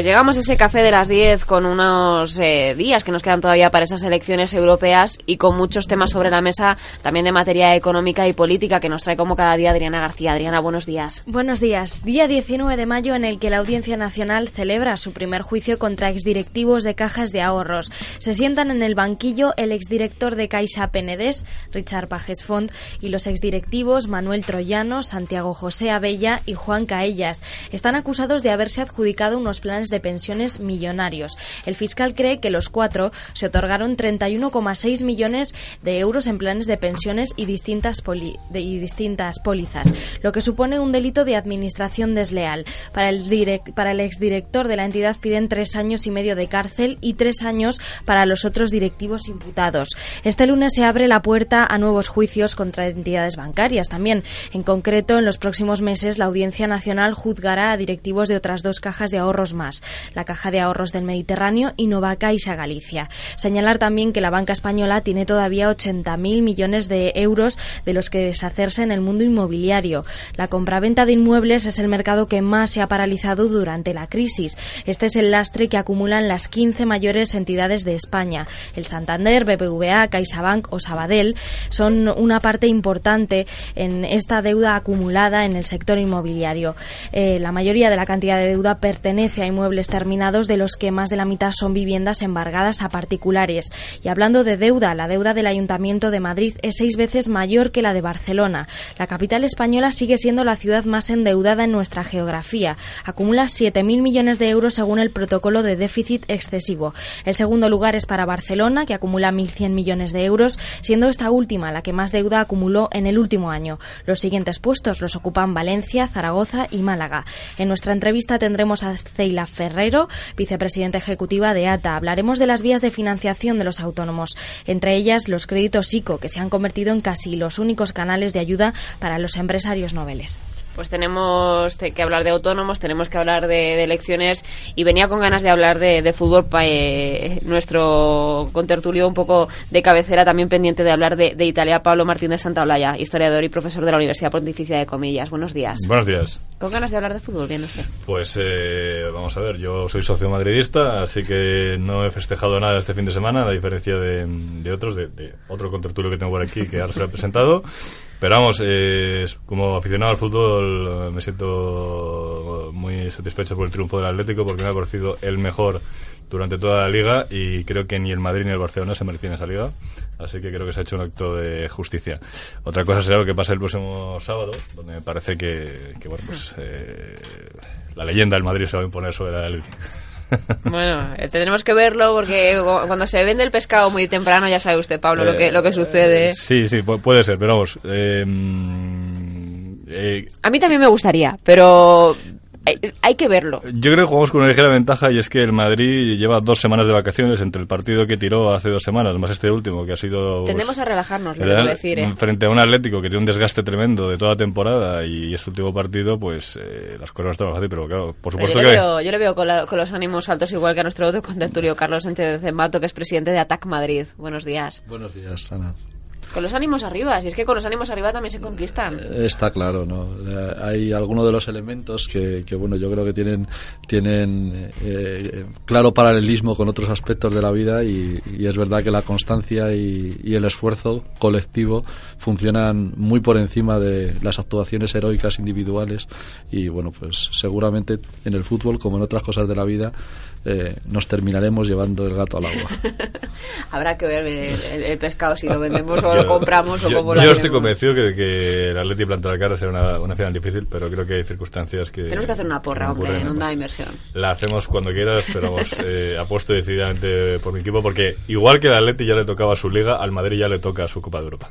Pues llegamos a ese café de las 10 con unos eh, días que nos quedan todavía para esas elecciones europeas y con muchos temas sobre la mesa, también de materia económica y política, que nos trae como cada día Adriana García. Adriana, buenos días. Buenos días. Día 19 de mayo en el que la Audiencia Nacional celebra su primer juicio contra exdirectivos de cajas de ahorros. Se sientan en el banquillo el exdirector de Caixa Penedés, Richard Pajes Font, y los exdirectivos Manuel Troyano, Santiago José Abella y Juan Caellas. Están acusados de haberse adjudicado unos planes de pensiones millonarios. El fiscal cree que los cuatro se otorgaron 31,6 millones de euros en planes de pensiones y distintas, y distintas pólizas, lo que supone un delito de administración desleal. Para el, para el exdirector de la entidad piden tres años y medio de cárcel y tres años para los otros directivos imputados. Este lunes se abre la puerta a nuevos juicios contra entidades bancarias también. En concreto, en los próximos meses, la Audiencia Nacional juzgará a directivos de otras dos cajas de ahorros más la Caja de Ahorros del Mediterráneo y Nova Caixa Galicia. Señalar también que la banca española tiene todavía 80.000 millones de euros de los que deshacerse en el mundo inmobiliario. La compraventa de inmuebles es el mercado que más se ha paralizado durante la crisis. Este es el lastre que acumulan las 15 mayores entidades de España. El Santander, BBVA, CaixaBank o Sabadell son una parte importante en esta deuda acumulada en el sector inmobiliario. Eh, la mayoría de la cantidad de deuda pertenece a inmuebles terminados, de los que más de la mitad son viviendas embargadas a particulares. Y hablando de deuda, la deuda del Ayuntamiento de Madrid es seis veces mayor que la de Barcelona. La capital española sigue siendo la ciudad más endeudada en nuestra geografía. Acumula 7.000 millones de euros según el protocolo de déficit excesivo. El segundo lugar es para Barcelona, que acumula 1.100 millones de euros, siendo esta última la que más deuda acumuló en el último año. Los siguientes puestos los ocupan Valencia, Zaragoza y Málaga. En nuestra entrevista tendremos a Ceila Ferrero, vicepresidenta ejecutiva de ATA. Hablaremos de las vías de financiación de los autónomos, entre ellas los créditos ICO, que se han convertido en casi los únicos canales de ayuda para los empresarios noveles pues tenemos que hablar de autónomos, tenemos que hablar de, elecciones y venía con ganas de hablar de, fútbol eh, nuestro contertulio un poco de cabecera también pendiente de hablar de, Italia, Pablo Martín de Santaolalla, historiador y profesor de la Universidad Pontificia de Comillas. Buenos días. Buenos días. Con ganas de hablar de fútbol, bien, no sé. Pues eh, vamos a ver, yo soy socio madridista, así que no he festejado nada este fin de semana, a diferencia de, otros, de, otro contertulio que tengo por aquí que ahora se he presentado. Pero vamos, eh, como aficionado al fútbol eh, me siento muy satisfecho por el triunfo del Atlético porque me ha parecido el mejor durante toda la liga y creo que ni el Madrid ni el Barcelona se merecían esa liga. Así que creo que se ha hecho un acto de justicia. Otra cosa será lo que pasa el próximo sábado, donde me parece que, bueno, pues eh, la leyenda del Madrid se va a imponer sobre la Atlético. Bueno, eh, tendremos que verlo porque cuando se vende el pescado muy temprano ya sabe usted, Pablo, lo que lo que sucede. Eh, sí, sí, puede ser, pero vamos. Eh, a mí también me gustaría, pero hay, que verlo. Yo creo que jugamos con una ligera ventaja y es que el Madrid lleva dos semanas de vacaciones entre el partido que tiró hace dos semanas, más este último, que ha sido... Tendemos a relajarnos, lo decir. ¿eh? Frente a un Atlético que tiene un desgaste tremendo de toda temporada y este último partido, pues eh, las cosas no están fáciles, pero claro, por supuesto yo que... Le veo, yo le veo con, los ánimos altos igual que a nuestro otro contenturio Carlos Sánchez de Mato, que es presidente de ATAC Madrid. Buenos días. Buenos días, Ana. Con los ánimos arriba, si es que con los ánimos arriba también se conquistan. Está claro, ¿no? Eh, hay algunos de los elementos que, bueno, yo creo que tienen, tienen eh, claro paralelismo con otros aspectos de la vida y, es verdad que la constancia y, y, el esfuerzo colectivo funcionan muy por encima de las actuaciones heroicas individuales y bueno, pues seguramente en el fútbol como en otras cosas de la vida eh, nos terminaremos llevando el gato al agua. Habrá que ver el, pescado si lo vendemos o lo compramos o cómo lo Yo estoy convencido que, que el Atleti planta la cara será una, una final difícil, pero creo que hay circunstancias que... Tenemos que hacer una porra, hombre, en una inversión. La hacemos cuando quieras, pero vamos, eh, apuesto decididamente por mi equipo porque igual que el Atleti ya le tocaba su liga, al Madrid ya le toca su Copa de Europa.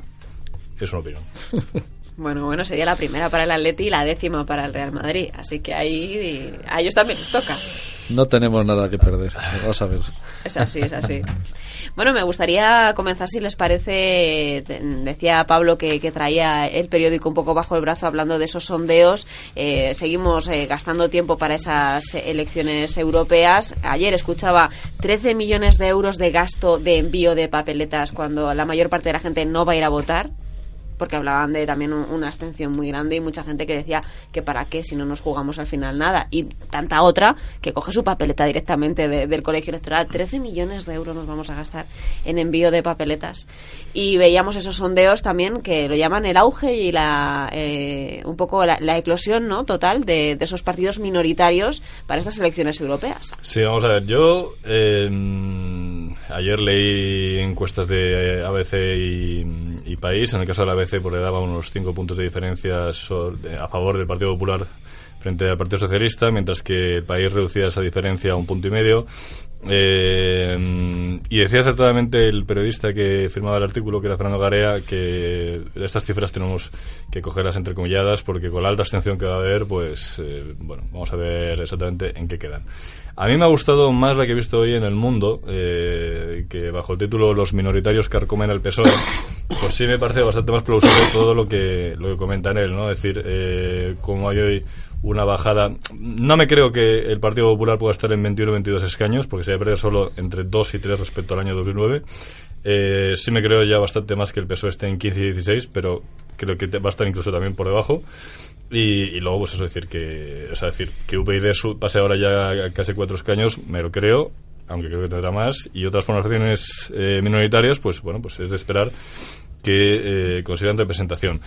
Es una opinión. Bueno, bueno, sería la primera para el Atleti y la décima para el Real Madrid. Así que ahí a ellos también les toca. No tenemos nada que perder. Vamos a ver. Es así, es así. Bueno, me gustaría comenzar, si les parece, decía Pablo que, traía el periódico un poco bajo el brazo hablando de esos sondeos. Eh, seguimos eh, gastando tiempo para esas elecciones europeas. Ayer escuchaba 13 millones de euros de gasto de envío de papeletas cuando la mayor parte de la gente no va a ir a votar porque hablaban de también una abstención muy grande y mucha gente que decía que para qué si no nos jugamos al final nada. Y tanta otra que coge su papeleta directamente del colegio electoral. 13 millones de euros nos vamos a gastar en envío de papeletas. Y veíamos esos sondeos también que lo llaman el auge y la eh, un poco la, eclosión no total de, esos partidos minoritarios para estas elecciones europeas. Sí, vamos a ver. Yo eh, ayer leí encuestas de ABC y, y País. En el caso de la ABC porque daba unos cinco puntos de diferencia a favor del Partido Popular frente al Partido Socialista, mientras que el país reducía esa diferencia a un punto y medio. Eh, y decía acertadamente el periodista que firmaba el artículo, que era Fernando Garea, que estas cifras tenemos que cogerlas entrecomilladas porque con la alta abstención que va a haber, pues eh, bueno, vamos a ver exactamente en qué quedan. A mí me ha gustado más la que he visto hoy en El Mundo, eh, que bajo el título Los minoritarios carcomen al PSOE, pues sí me parece bastante más plausible todo lo que, lo que comenta en él, ¿no? Es decir, eh, como hay hoy una bajada. No me creo que el Partido Popular pueda estar en 21 o 22 escaños, porque perder solo entre 2 y 3 respecto al año 2009. Eh, sí me creo ya bastante más que el PSOE esté en 15 y 16, pero creo que va a estar incluso también por debajo. Y, luego, pues eso, decir que, o sea, decir que UPyD pase ahora ya casi cuatro escaños, me lo creo, aunque creo que tendrá más. Y otras formaciones eh, minoritarias, pues bueno, pues es de esperar que eh, consigan representación.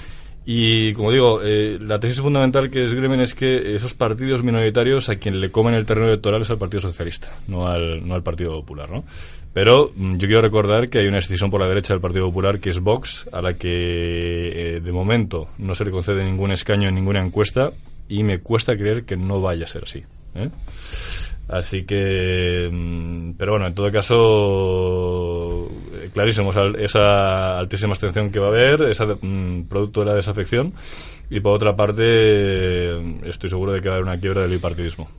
Y como digo, eh, la tesis fundamental que esgrimen es que esos partidos minoritarios a quien le comen el terreno electoral es al Partido Socialista, no al, no al Partido Popular, ¿no? Pero mm, yo quiero recordar que hay una decisión por la derecha del Partido Popular que es Vox, a la que eh, de momento no se le concede ningún escaño en ninguna encuesta y me cuesta creer que no vaya a ser así. ¿eh? Así que, mm, pero bueno, en todo caso, clarísimo esa altísima abstención que va a haber, esa mm, producto de la desafección, y por otra parte, estoy seguro de que va a haber una quiebra del bipartidismo.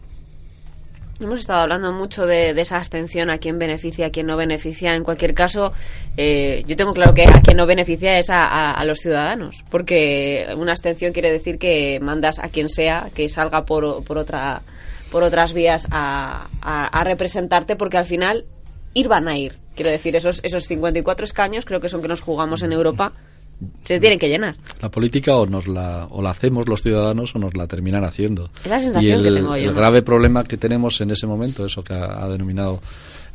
Hemos estado hablando mucho de, esa abstención, a quién beneficia, a quién no beneficia. En cualquier caso, eh, yo tengo claro que a quien no beneficia es a, los ciudadanos, porque una abstención quiere decir que mandas a quien sea que salga por, por otra por otras vías a, a, representarte porque al final ir van a ir. Quiero decir, esos, esos 54 escaños creo que son que nos jugamos en Europa se tienen que llenar. La política o nos la, o la hacemos los ciudadanos o nos la terminan haciendo. Es la sensación y el, que tengo yo, el grave problema que tenemos en ese momento, eso que ha denominado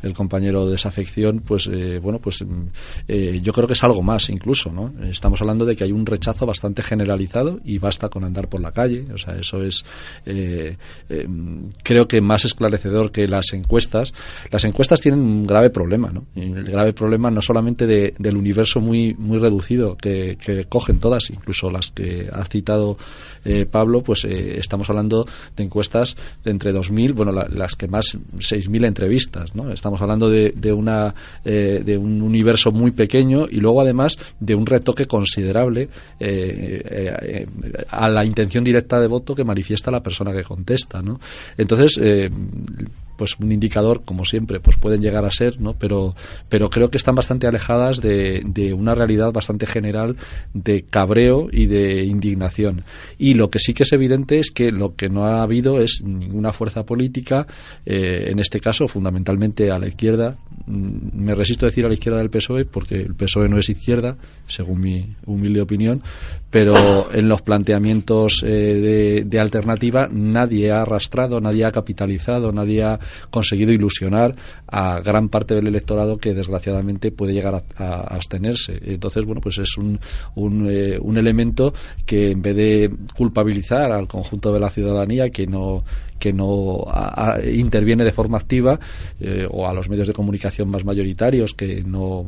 el compañero de desafección, pues eh, bueno, pues mm, eh, yo creo que es algo más incluso, ¿no? Estamos hablando de que hay un rechazo bastante generalizado y basta con andar por la calle, o sea, eso es eh, creo que más esclarecedor que las encuestas. Las encuestas tienen un grave problema, ¿no? el grave problema no solamente del universo muy muy reducido que, que, cogen todas, incluso las que ha citado Pablo, pues estamos hablando de encuestas de entre 2.000, bueno, las que más 6.000 entrevistas, ¿no? Estamos Estamos hablando de, una, eh, de un universo muy pequeño y luego además de un retoque considerable eh, eh, a la intención directa de voto que manifiesta la persona que contesta. ¿no? Entonces, pues un indicador, como siempre, pues pueden llegar a ser, ¿no? Pero, pero creo que están bastante alejadas de, de una realidad bastante general de cabreo y de indignación. Y lo que sí que es evidente es que lo que no ha habido es ninguna fuerza política, eh, en este caso fundamentalmente a la izquierda. Mm, me resisto a decir a la izquierda del PSOE porque el PSOE no es izquierda, según mi humilde opinión, pero en los planteamientos eh, de, de alternativa nadie ha arrastrado, nadie ha capitalizado, nadie ha conseguido ilusionar a gran parte del electorado que desgraciadamente puede llegar a, abstenerse. Entonces, bueno, pues es un, un, eh, un elemento que en vez de culpabilizar al conjunto de la ciudadanía que no que no interviene de forma activa eh, o a los medios de comunicación más mayoritarios que no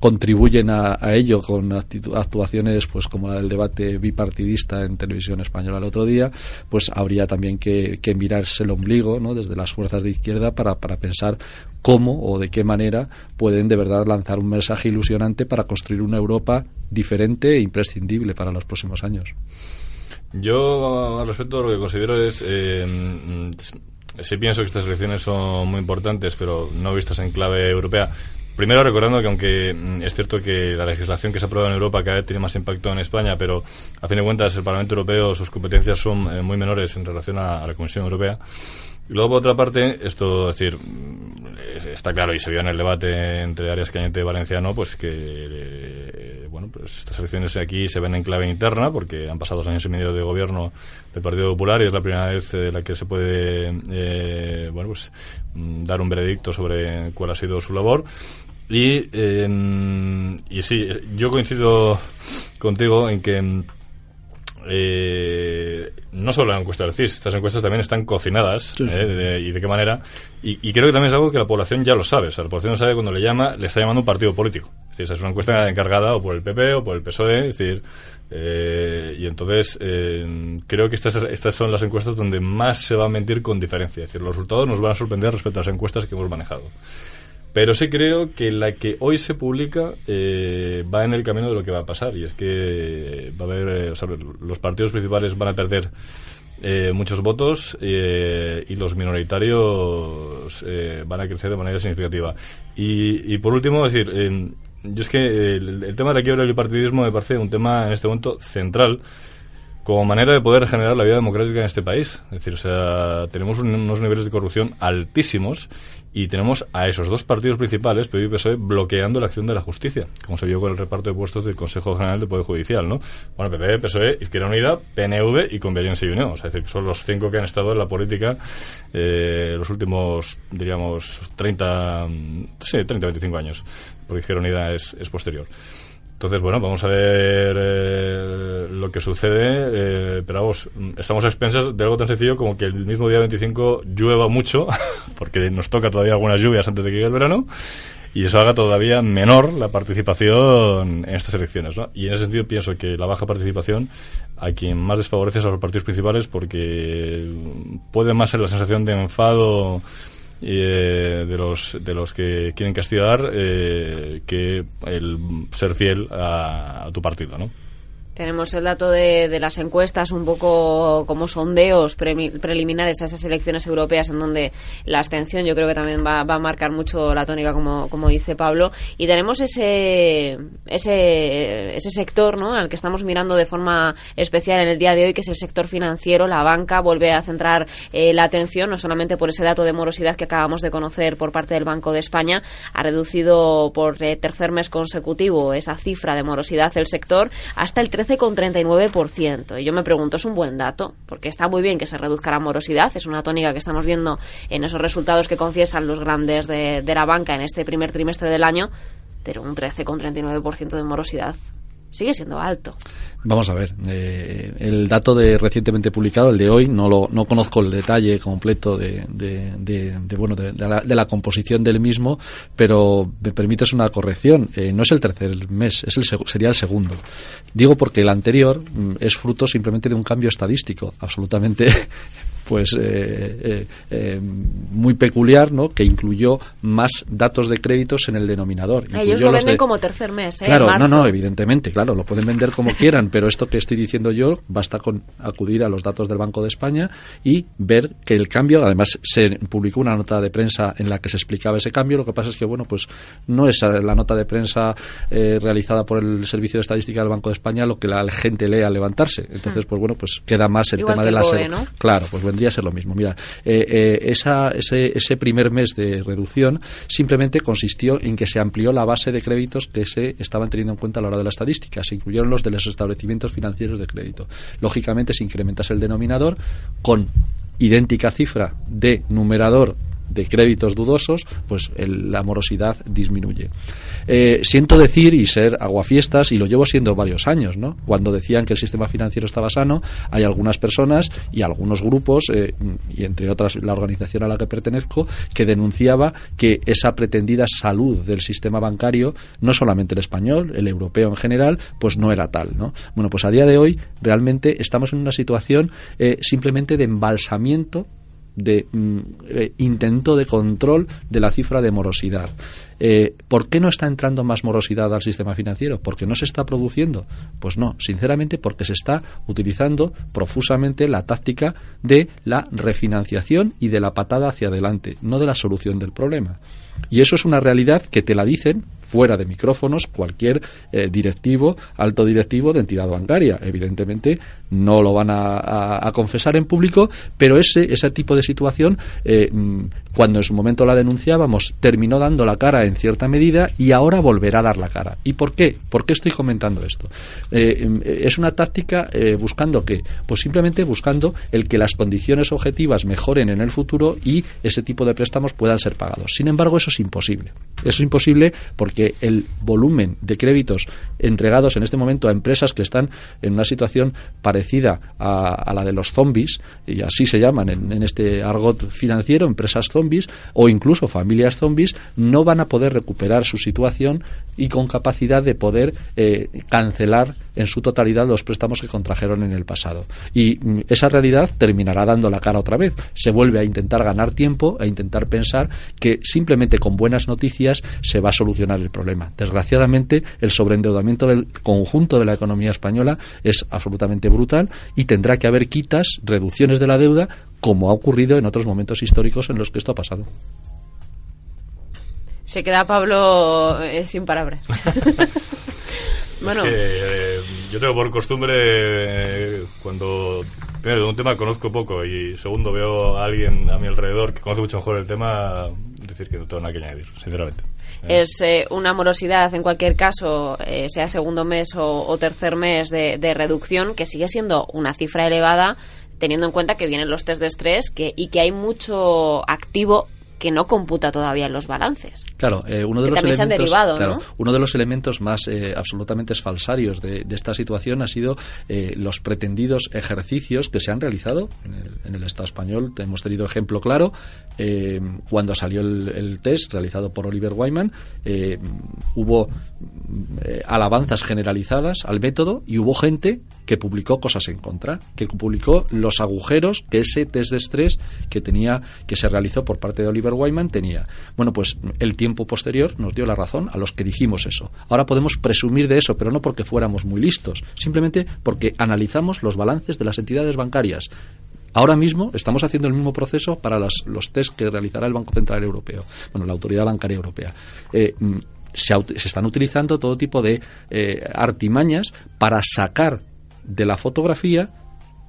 contribuyen a, ello con actuaciones pues como la del debate bipartidista en televisión española el otro día, pues habría también que, mirarse el ombligo ¿no? desde las fuerzas de izquierda para, para pensar cómo o de qué manera pueden de verdad lanzar un mensaje ilusionante para construir una Europa diferente e imprescindible para los próximos años. Yo, al respecto, lo que considero es. Eh, mm, sí pienso que estas elecciones son muy importantes, pero no vistas en clave europea. Primero recordando que aunque mm, es cierto que la legislación que se aprueba en Europa cada vez tiene más impacto en España, pero a fin de cuentas el Parlamento Europeo, sus competencias son eh, muy menores en relación a, la Comisión Europea. Y luego, por otra parte, esto, es decir, mm, está claro y se vio en el debate entre Arias Cañete y Valenciano, pues que, eh, bueno, pues estas elecciones aquí se ven en clave interna, porque han pasado dos años y medio de gobierno del Partido Popular y es la primera vez en la que se puede, eh, bueno, pues dar un veredicto sobre cuál ha sido su labor. Y, eh, y sí, yo coincido contigo en que eh, no solo la encuesta del CIS, estas encuestas también están cocinadas eh, y de qué manera. Y, creo que también es algo que la población ya lo sabe. O sea, la población sabe cuando le llama, le está llamando un partido político. Es decir, es una encuesta encargada o por el PP o por el PSOE. Es decir, eh, y entonces eh, creo que estas, estas son las encuestas donde más se va a mentir con diferencia. Es decir, los resultados nos van a sorprender respecto a las encuestas que hemos manejado. Pero sí creo que la que hoy se publica eh, va en el camino de lo que va a pasar. Y es que va a haber, eh, los partidos principales van a perder eh, muchos votos y los minoritarios van a crecer de manera significativa. Y, por último, decir, yo es que el, tema de la quiebra del partidismo me parece un tema en este momento central como manera de poder generar la vida democrática en este país. Es decir, o sea, tenemos unos niveles de corrupción altísimos y tenemos a esos dos partidos principales, PSOE y PSOE, bloqueando la acción de la justicia, como se vio con el reparto de puestos del Consejo General del Poder Judicial, ¿no? Bueno, PP, PSOE, Izquierda Unida, PNV y Conveniencia y Unión, o sea, es decir, son los cinco que han estado en la política eh, los últimos, diríamos, 30, sí, 30, 25 años, porque Izquierda Unida es, es posterior. Entonces, bueno, vamos a ver eh, lo que sucede, eh, pero vamos, estamos a expensas de algo tan sencillo como que el mismo día 25 llueva mucho, porque nos toca todavía algunas lluvias antes de que llegue el verano, y eso haga todavía menor la participación en estas elecciones. ¿no? Y en ese sentido pienso que la baja participación a quien más desfavorece es a los partidos principales porque puede más ser la sensación de enfado eh, de los de los que quieren castigar eh, que el ser fiel a, a tu partido, ¿no? Tenemos el dato de, de, las encuestas un poco como sondeos preliminares a esas elecciones europeas en donde la abstención yo creo que también va, va, a marcar mucho la tónica como, como dice Pablo. Y tenemos ese, ese, ese sector ¿no? al que estamos mirando de forma especial en el día de hoy que es el sector financiero, la banca vuelve a centrar eh, la atención no solamente por ese dato de morosidad que acabamos de conocer por parte del Banco de España. Ha reducido por eh, tercer mes consecutivo esa cifra de morosidad el sector hasta el 13,39%. Y yo me pregunto, ¿es un buen dato? Porque está muy bien que se reduzca la morosidad, es una tónica que estamos viendo en esos resultados que confiesan los grandes de, de la banca en este primer trimestre del año, pero un 13,39% de morosidad sigue siendo alto. Vamos a ver, eh, el dato de recientemente publicado, el de hoy, no lo no conozco el detalle completo de, de, bueno de, la, composición del mismo, pero me permites una corrección. Eh, no es el tercer mes, es el sería el segundo. Digo porque el anterior mm, es fruto simplemente de un cambio estadístico, absolutamente pues eh, eh, eh, muy peculiar, ¿no? Que incluyó más datos de créditos en el denominador. Ellos lo venden como tercer mes, ¿eh? Claro, no, no, evidentemente, claro, lo pueden vender como quieran, pero esto que estoy diciendo yo basta con acudir a los datos del Banco de España y ver que el cambio, además se publicó una nota de prensa en la que se explicaba ese cambio. Lo que pasa es que bueno, pues no es la nota de prensa realizada por el Servicio de Estadística del Banco de España lo que la gente lee al levantarse. Entonces, hmm. pues bueno, pues queda más el tema de la Claro, pues vendría a ser lo mismo. Mira, eh, eh, esa, ese, ese, primer mes de reducción simplemente consistió en que se amplió la base de créditos que se estaban teniendo en cuenta a la hora de la estadística. Se incluyeron los de los establecimientos financieros de crédito. Lógicamente, si incrementas el denominador con idéntica cifra de numerador de créditos dudosos, pues la morosidad disminuye. Eh, siento decir y ser aguafiestas, y lo llevo siendo varios años, ¿no? Cuando decían que el sistema financiero estaba sano, hay algunas personas y algunos grupos, eh, y entre otras la organización a la que pertenezco, que denunciaba que esa pretendida salud del sistema bancario, no solamente el español, el europeo en general, pues no era tal, ¿no? Bueno, pues a día de hoy realmente estamos en una situación eh, simplemente de embalsamiento de mm, eh, intento de control de la cifra de morosidad. Eh, ¿Por qué no está entrando más morosidad al sistema financiero? ¿Porque no se está produciendo? Pues no, sinceramente porque se está utilizando profusamente la táctica de la refinanciación y de la patada hacia adelante, no de la solución del problema. Y eso es una realidad que te la dicen fuera de micrófonos cualquier eh, directivo, alto directivo de entidad bancaria. Evidentemente no lo van a, confesar en público, pero ese, ese tipo de situación, eh, mm, cuando en su momento la denunciábamos, terminó dando la cara en cierta medida y ahora volverá a dar la cara. ¿Y por qué? ¿Por qué estoy comentando esto? Eh, mm, es una táctica buscando qué? Pues simplemente buscando el que las condiciones objetivas mejoren en el futuro y ese tipo de préstamos puedan ser pagados. Sin embargo, eso es imposible. Eso es imposible porque el volumen de créditos entregados en este momento a empresas que están en una situación parecida a, la de los zombies, y así se llaman en, este argot financiero, empresas zombies o incluso familias zombies, no van a poder recuperar su situación y con capacidad de poder eh, cancelar en su totalidad los préstamos que contrajeron en el pasado. Y mm, esa realidad terminará dando la cara otra vez. Se vuelve a intentar ganar tiempo, a intentar pensar que simplemente con buenas noticias se va a solucionar el problema. Desgraciadamente, el sobreendeudamiento del conjunto de la economía española es absolutamente brutal y tendrá que haber quitas, reducciones de la deuda, como ha ocurrido en otros momentos históricos en los que esto ha pasado. Se queda Pablo eh, sin palabras. bueno. Eh, yo tengo por costumbre, eh, cuando, primero, de un tema conozco poco y segundo, veo a alguien a mi alrededor que conoce mucho mejor el tema, decir que no tengo nada que añadir, sinceramente. Es una morosidad, en cualquier caso, sea segundo mes o, tercer mes de, de, reducción, que sigue siendo una cifra elevada, teniendo en cuenta que vienen los test de estrés que, y que hay mucho activo que no computa todavía en los balances. Claro, eh, uno de los elementos, uno de los elementos más eh, absolutamente falsarios de, esta situación ha sido eh, los pretendidos ejercicios que se han realizado en el, Estado español. Hemos tenido ejemplo claro cuando salió el, test realizado por Oliver Wyman, hubo alabanzas generalizadas al método y hubo gente que publicó cosas en contra, que publicó los agujeros que ese test de estrés que tenía que se realizó por parte de Oliver Wyman tenía. Bueno, pues el tiempo posterior nos dio la razón a los que dijimos eso. Ahora podemos presumir de eso, pero no porque fuéramos muy listos, simplemente porque analizamos los balances de las entidades bancarias. Ahora mismo estamos haciendo el mismo proceso para los test que realizará el Banco Central Europeo, bueno, la Autoridad Bancaria Europea. Eh, mm, se, están utilizando todo tipo de eh, artimañas para sacar de la fotografía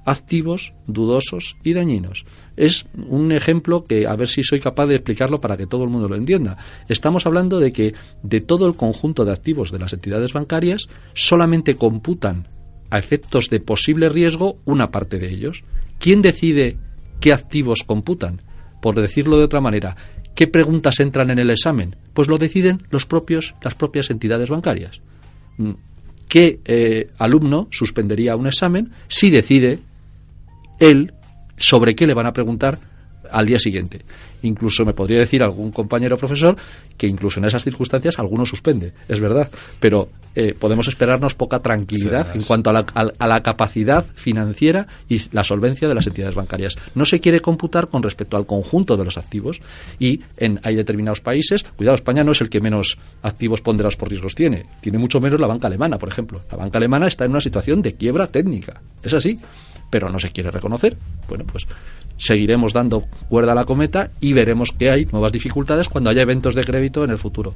activos, dudosos y dañinos. Es un ejemplo que a ver si soy capaz de explicarlo para que todo el mundo lo entienda. Estamos hablando de que de todo el conjunto de activos de las entidades bancarias solamente computan a efectos de posible riesgo una parte de ellos. ¿Quién decide qué activos computan? Por decirlo de otra manera, ¿qué preguntas entran en el examen? Pues lo deciden los propios, las propias entidades bancarias. ¿Qué eh, alumno suspendería un examen si decide él sobre qué le van a preguntar al día siguiente. Incluso me podría decir algún compañero profesor que incluso en esas circunstancias alguno suspende, es verdad, pero eh, podemos esperarnos poca tranquilidad en cuanto a la, capacidad financiera y la solvencia de las entidades bancarias. No se quiere computar con respecto al conjunto de los activos y en, hay determinados países, cuidado, España no es el que menos activos ponderados por riesgos tiene, tiene mucho menos la banca alemana, por ejemplo. La banca alemana está en una situación de quiebra técnica, es así pero no se quiere reconocer. Bueno, pues seguiremos dando cuerda a la cometa y veremos que hay nuevas dificultades cuando haya eventos de crédito en el futuro.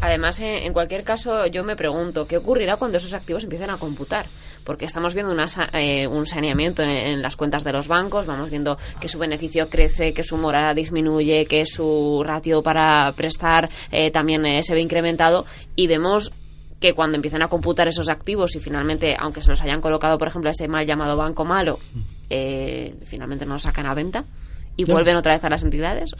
Además, en cualquier caso, yo me pregunto, ¿qué ocurrirá cuando esos activos empiecen a computar? Porque estamos viendo eh, un saneamiento en, las cuentas de los bancos, vamos viendo que su beneficio crece, que su morada disminuye, que su ratio para prestar eh, también eh, se ve incrementado y vemos que cuando empiezan a computar esos activos y finalmente, aunque se los hayan colocado, por ejemplo, ese mal llamado banco malo, eh, finalmente no los sacan a venta. Y vuelven otra vez a las entidades?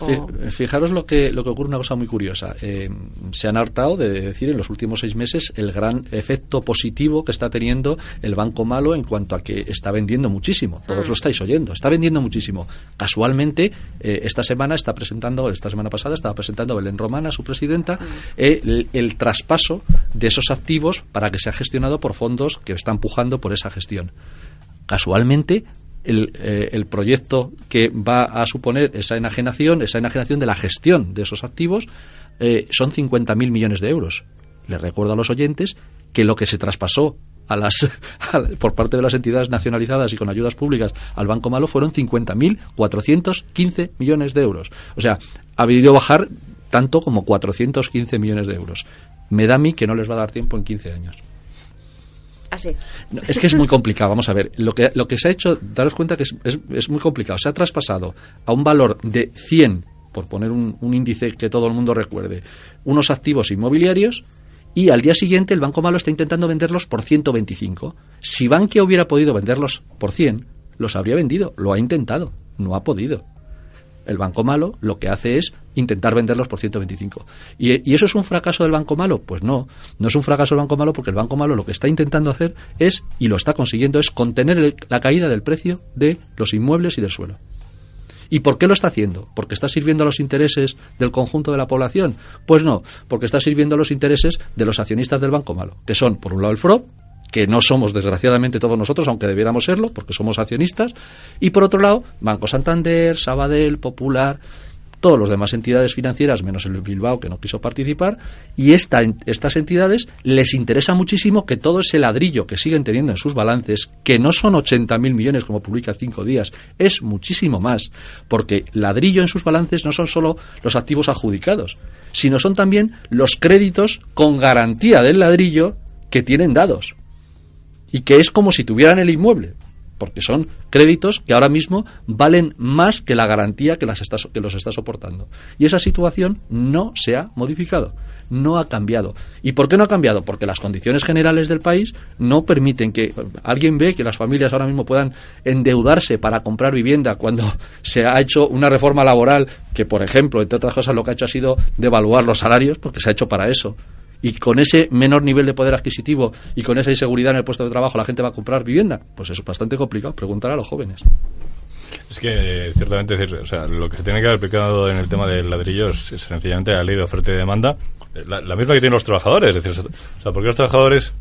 Fijaros lo que, lo que ocurre, una cosa muy curiosa. Eh, se han hartado de decir en los últimos seis meses el gran efecto positivo que está teniendo el Banco Malo en cuanto a que está vendiendo muchísimo. Todos lo estáis oyendo. Está vendiendo muchísimo. Casualmente, eh, esta semana está presentando, esta semana pasada estaba presentando Belén Romana, su presidenta, eh, el, traspaso de esos activos para que sea gestionado por fondos que están empujando por esa gestión. Casualmente, eh, el, proyecto que va a suponer esa enajenación, esa enajenación de la gestión de esos activos, eh, son 50.000 millones de euros. Les recuerdo a los oyentes que lo que se traspasó a las, por parte de las entidades nacionalizadas y con ayudas públicas al Banco Malo fueron 50.415 millones de euros. O sea, ha habido bajar tanto como 415 millones de euros. Me da a mí que no les va a dar tiempo en 15 años. Así. es que es muy complicado. Vamos a ver. Lo que, lo que se ha hecho, daros cuenta que es, es, muy complicado. Se ha traspasado a un valor de 100, por poner un, índice que todo el mundo recuerde, unos activos inmobiliarios y al día siguiente el Banco Malo está intentando venderlos por 125. Si Bankia hubiera podido venderlos por 100, los habría vendido. Lo ha intentado. No ha podido el banco malo lo que hace es intentar venderlos por 125. ¿Y, eso es un fracaso del banco malo? Pues no, no es un fracaso del banco malo porque el banco malo lo que está intentando hacer es, y lo está consiguiendo, es contener la caída del precio de los inmuebles y del suelo. ¿Y por qué lo está haciendo? ¿Porque está sirviendo a los intereses del conjunto de la población? Pues no, porque está sirviendo a los intereses de los accionistas del banco malo, que son, por un lado, el FROB, que no somos desgraciadamente todos nosotros, aunque debiéramos serlo, porque somos accionistas, y por otro lado, Banco Santander, Sabadell, Popular, todos los demás entidades financieras, menos el Bilbao, que no quiso participar, y esta, estas entidades les interesa muchísimo que todo ese ladrillo que siguen teniendo en sus balances, que no son 80.000 millones como publica Cinco Días, es muchísimo más, porque ladrillo en sus balances no son solo los activos adjudicados, sino son también los créditos con garantía del ladrillo que tienen dados y que es como si tuvieran el inmueble, porque son créditos que ahora mismo valen más que la garantía que, las está, que los está soportando. Y esa situación no se ha modificado, no ha cambiado. ¿Y por qué no ha cambiado? Porque las condiciones generales del país no permiten que alguien ve que las familias ahora mismo puedan endeudarse para comprar vivienda cuando se ha hecho una reforma laboral que, por ejemplo, entre otras cosas, lo que ha hecho ha sido devaluar los salarios, porque se ha hecho para eso y con ese menor nivel de poder adquisitivo y con esa inseguridad en el puesto de trabajo la gente va a comprar vivienda, pues eso es bastante complicado. Preguntar a los jóvenes. Es que, ciertamente, o sea, lo que se tiene que haber aplicado en el tema del ladrillo es, sencillamente la ley de oferta y demanda, la, misma que tienen los trabajadores. Es decir, o sea, porque los trabajadores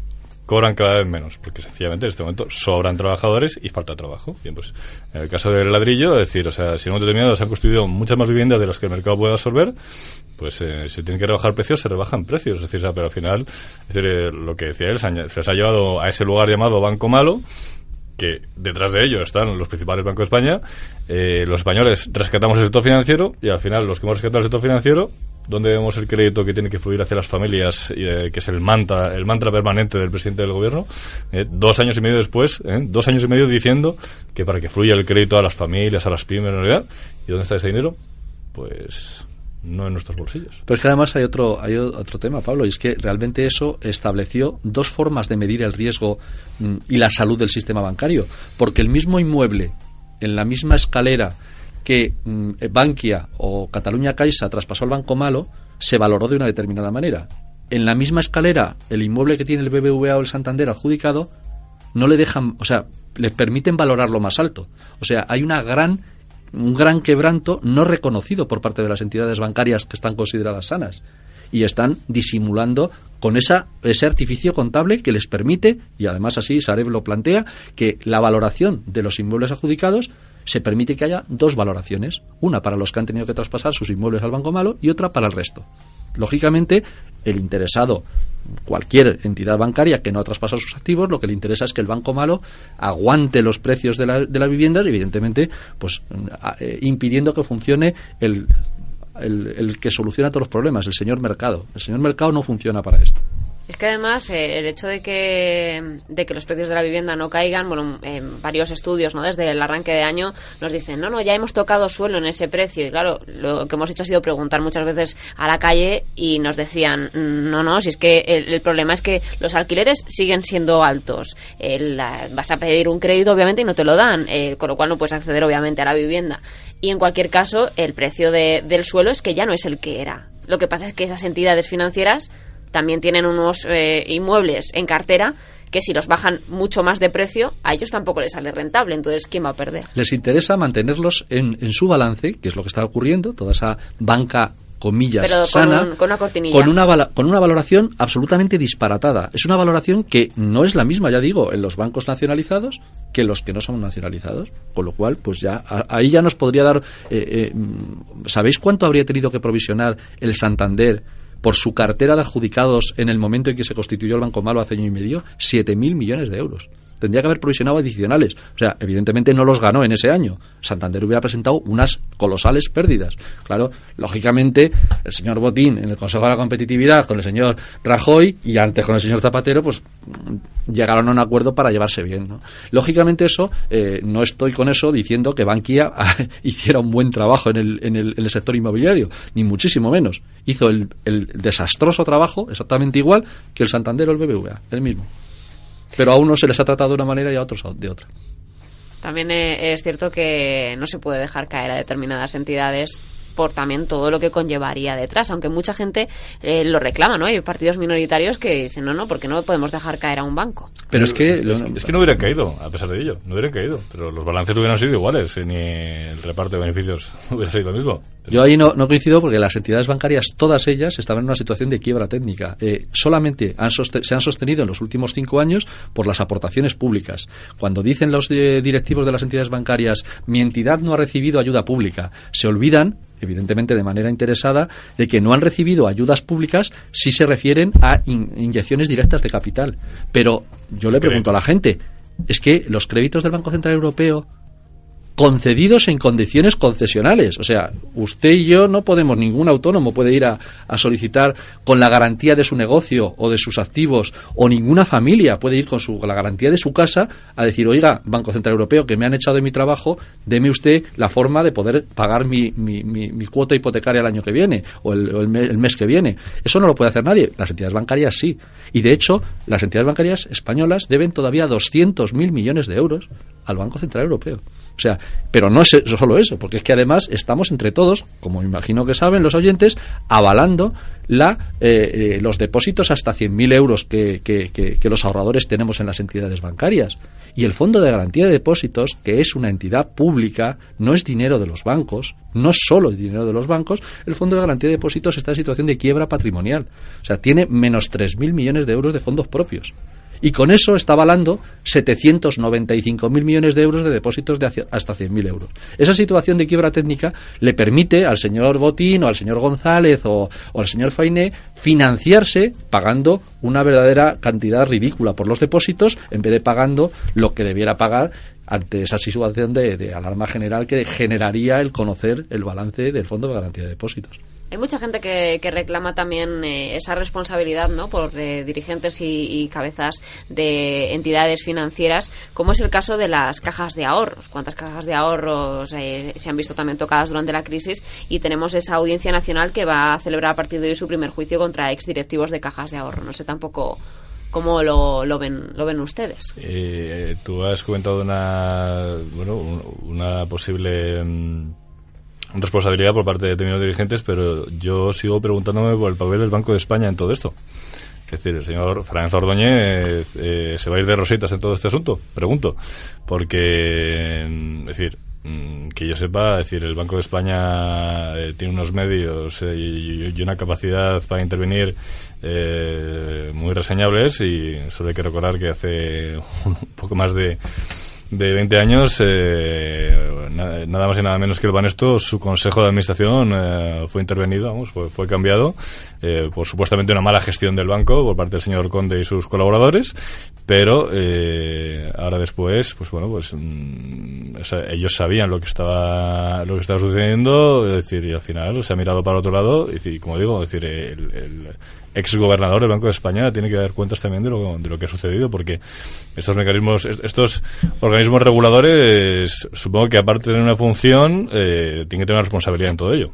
cobran cada vez menos, porque sencillamente en este momento sobran trabajadores y falta trabajo. Bien, pues en el caso del ladrillo, es decir, o sea, si en un momento determinado se han construido muchas más viviendas de las que el mercado puede absorber, pues eh, si tienen que rebajar precios, se rebajan precios. Es decir, pero al final, eh, lo que decía él, se, les ha llevado a ese lugar llamado Banco Malo, que detrás de ello están los principales bancos de España, eh, los españoles rescatamos el sector financiero y al final los que hemos rescatado el sector financiero ¿Dónde vemos el crédito que tiene que fluir hacia las familias, eh, que es el mantra, el mantra permanente del presidente del gobierno? Eh, dos años y medio después, eh, dos años y medio diciendo que para que fluya el crédito a las familias, a las pymes, en realidad, ¿y dónde está ese dinero? Pues no en nuestros bolsillos. Pero es que además hay otro, hay otro tema, Pablo, y es que realmente eso estableció dos formas de medir el riesgo mm, y la salud del sistema bancario, porque el mismo inmueble, en la misma escalera, que mm, Bankia o Cataluña Caixa traspasó al Banco Malo, se valoró de una determinada manera. En la misma escalera, el inmueble que tiene el BBVA o el Santander adjudicado, no le dejan, o sea, les permiten valorarlo más alto. O sea, hay una gran, un gran quebranto no reconocido por parte de las entidades bancarias que están consideradas sanas y están disimulando con esa, ese artificio contable que les permite, y además así Sareb lo plantea, que la valoración de los inmuebles adjudicados se permite que haya dos valoraciones, una para los que han tenido que traspasar sus inmuebles al Banco Malo y otra para el resto. Lógicamente, el interesado, cualquier entidad bancaria que no ha traspasado sus activos, lo que le interesa es que el Banco Malo aguante los precios de, la, de las viviendas evidentemente, pues eh, impidiendo que funcione el, el que soluciona todos los problemas, el señor mercado. El señor mercado no funciona para esto. Es que además eh, el hecho de que, de que los precios de la vivienda no caigan, bueno, en varios estudios, ¿no? Desde el arranque de año nos dicen, no, no, ya hemos tocado suelo en ese precio. Y claro, lo que hemos hecho ha sido preguntar muchas veces a la calle y nos decían, no, no, si es que el, problema es que los alquileres siguen siendo altos. vas a pedir un crédito, obviamente, y no te lo dan, eh, con lo cual no puedes acceder, obviamente, a la vivienda. Y en cualquier caso, el precio del suelo es que ya no es el que era. Lo que pasa es que esas entidades financieras también tienen unos eh, inmuebles en cartera que si los bajan mucho más de precio, a ellos tampoco les sale rentable. Entonces, ¿quién va a perder? Les interesa mantenerlos en, en su balance, que es lo que está ocurriendo, toda esa banca comillas, sana, con, una cortinilla. con una, con una valoración absolutamente disparatada. Es una valoración que no es la misma, ya digo, en los bancos nacionalizados que los que no son nacionalizados. Con lo cual, pues ya ahí ya nos podría dar. Eh, eh, ¿Sabéis cuánto habría tenido que provisionar el Santander? Por su cartera de adjudicados en el momento en que se constituyó el Banco Malo hace año y medio, 7.000 millones de euros. Tendría que haber provisionado adicionales. O sea, evidentemente no los ganó en ese año. Santander hubiera presentado unas colosales pérdidas. Claro, lógicamente, el señor Botín en el Consejo de la Competitividad con el señor Rajoy y antes con el señor Zapatero, pues llegaron a un acuerdo para llevarse bien. Lógicamente eso, eh, no estoy con eso diciendo que Bankia hiciera un buen trabajo en el, en el, sector inmobiliario, ni muchísimo menos. Hizo el, el desastroso trabajo exactamente igual que el Santander o el BBVA, el mismo. Pero a unos se les ha tratado de una manera y a otros de otra. También eh, es cierto que no se puede dejar caer a determinadas entidades por también todo lo que conllevaría detrás, aunque mucha gente eh, lo reclama, ¿no? Hay partidos minoritarios que dicen, no, no, porque no podemos dejar caer a un banco. Pero es que, es, que no hubieran caído, a pesar de ello, no hubieran caído, pero los balances hubieran sido iguales, ni el reparto de beneficios hubiera sido lo mismo. Yo ahí no, no, coincido porque las entidades bancarias, todas ellas, estaban en una situación de quiebra técnica. Eh, solamente se han sostenido en los últimos cinco años por las aportaciones públicas. Cuando dicen los eh, directivos de las entidades bancarias, mi entidad no ha recibido ayuda pública, se olvidan evidentemente de manera interesada, de que no han recibido ayudas públicas si se refieren a inyecciones directas de capital. Pero yo le pregunto a la gente, ¿es que los créditos del Banco Central Europeo concedidos en condiciones concesionales. O sea, usted y yo no podemos, ningún autónomo puede ir a, solicitar con la garantía de su negocio o de sus activos, o ninguna familia puede ir con, su, la garantía de su casa a decir, oiga, Banco Central Europeo, que me han echado de mi trabajo, deme usted la forma de poder pagar mi, cuota hipotecaria el año que viene o el mes que viene. Eso no lo puede hacer nadie. Las entidades bancarias sí. Y de hecho, las entidades bancarias españolas deben todavía 200.000 millones de euros al Banco Central Europeo. O sea, pero no es solo eso, porque es que además estamos entre todos, como imagino que saben los oyentes, avalando la, eh, eh, los depósitos hasta 100.000 euros que, que, los ahorradores tenemos en las entidades bancarias. Y el Fondo de Garantía de Depósitos, que es una entidad pública, no es dinero de los bancos, no es solo dinero de los bancos, el Fondo de Garantía de Depósitos está en situación de quiebra patrimonial. O sea, tiene menos 3.000 millones de euros de fondos propios y con eso está avalando 795.000 millones de euros de depósitos de hasta 100.000 euros. Esa situación de quiebra técnica le permite al señor Botín o al señor González o, al señor Fainé financiarse pagando una verdadera cantidad ridícula por los depósitos en vez de pagando lo que debiera pagar ante esa situación de, de alarma general que generaría el conocer el balance del Fondo de Garantía de Depósitos. Hay mucha gente que, reclama también eh, esa responsabilidad ¿no? por eh, dirigentes y, cabezas de entidades financieras, como es el caso de las cajas de ahorros. ¿Cuántas cajas de ahorros eh, se han visto también tocadas durante la crisis? Y tenemos esa audiencia nacional que va a celebrar a partir de hoy su primer juicio contra exdirectivos de cajas de ahorro. No sé tampoco cómo lo, ven, lo ven ustedes. tú has comentado una, bueno, una posible... Responsabilidad por parte de determinados dirigentes, pero yo sigo preguntándome por el papel del Banco de España en todo esto. Es decir, el señor Franz Ordóñez eh, se va a ir de rositas en todo este asunto, pregunto. Porque, mm, es decir, mm, que yo sepa, es decir, el Banco de España eh, tiene unos medios eh, y, una capacidad para intervenir muy reseñables y solo hay que recordar que hace un poco más de de 20 años, eh, nada más y nada menos que el Banesto, su consejo de administración eh, fue intervenido, vamos, fue, fue cambiado eh, por supuestamente una mala gestión del banco por parte del señor Conde y sus colaboradores, pero ahora después, pues bueno, pues mm, ellos sabían lo que estaba lo que estaba sucediendo, decir, y al final se ha mirado para otro lado, y como digo, decir, el exgobernador del Banco de España tiene que dar cuentas también de lo, de lo que ha sucedido, porque estos mecanismos, estos organismos reguladores, supongo que aparte de una función, eh, tienen que tener una responsabilidad en todo ello.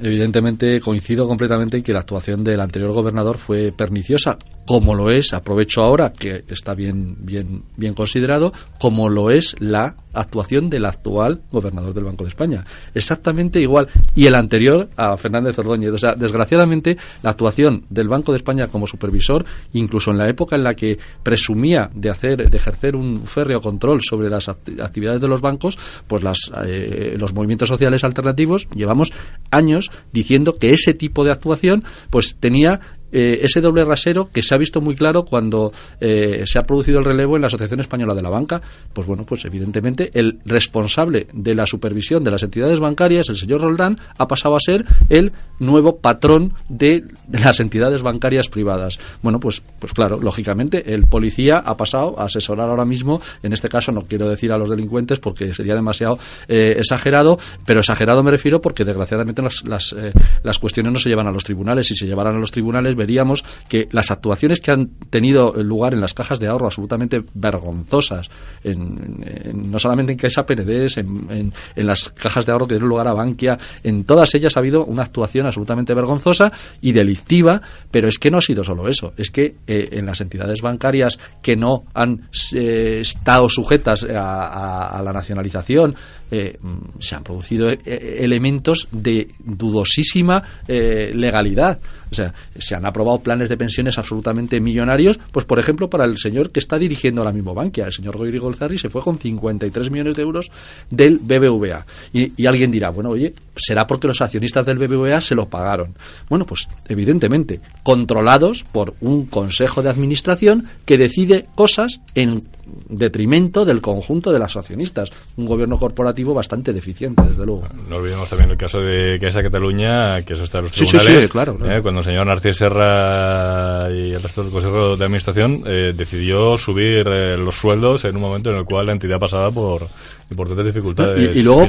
Evidentemente coincido completamente en que la actuación del anterior gobernador fue perniciosa, como lo es, aprovecho ahora que está bien, bien, bien considerado, como lo es la actuación del actual gobernador del Banco de España. Exactamente igual. Y el anterior a Fernández Ordóñez. O sea, desgraciadamente, la actuación del Banco de España como supervisor, incluso en la época en la que presumía de hacer, de ejercer un férreo control sobre las actividades de los bancos, pues las, eh, los movimientos sociales alternativos llevamos años diciendo que ese tipo de actuación pues tenía eh, ese doble rasero que se ha visto muy claro cuando eh, se ha producido el relevo en la Asociación Española de la Banca. Pues bueno, pues evidentemente el responsable de la supervisión de las entidades bancarias, el señor Roldán, ha pasado a ser el nuevo patrón de, las entidades bancarias privadas. Bueno, pues, pues claro, lógicamente el policía ha pasado a asesorar ahora mismo, en este caso no quiero decir a los delincuentes porque sería demasiado eh, exagerado, pero exagerado me refiero porque desgraciadamente las, las, las cuestiones no se llevan a los tribunales. Si se llevaran a los tribunales veríamos que las actuaciones que han tenido lugar en las cajas de ahorro absolutamente vergonzosas, en, no solamente en Caixa PNDs, en, las cajas de ahorro que dieron lugar a Bankia, en todas ellas ha habido una actuación absolutamente vergonzosa y delictiva, pero es que no ha sido solo eso, es que eh, en las entidades bancarias que no han eh, estado sujetas a, la nacionalización, eh, se han producido elementos de dudosísima legalidad. O sea, se han aprobado planes de pensiones absolutamente millonarios, pues por ejemplo para el señor que está dirigiendo ahora mismo Bankia, el señor Goyri Golzarri, se fue con 53 millones de euros del BBVA. Y, alguien dirá, bueno, oye, será porque los accionistas del BBVA se lo pagaron. Bueno, pues evidentemente, controlados por un consejo de administración que decide cosas en detrimento del conjunto de las accionistas. Un gobierno corporativo bastante deficiente, desde luego. No olvidemos también el caso de Caixa Cataluña, que eso está en los tribunales. Sí, claro, eh, cuando el señor Narcís Serra y el resto del Consejo de Administración eh, decidió subir eh, los sueldos en un momento en el cual la entidad pasaba por importantes dificultades. Y, luego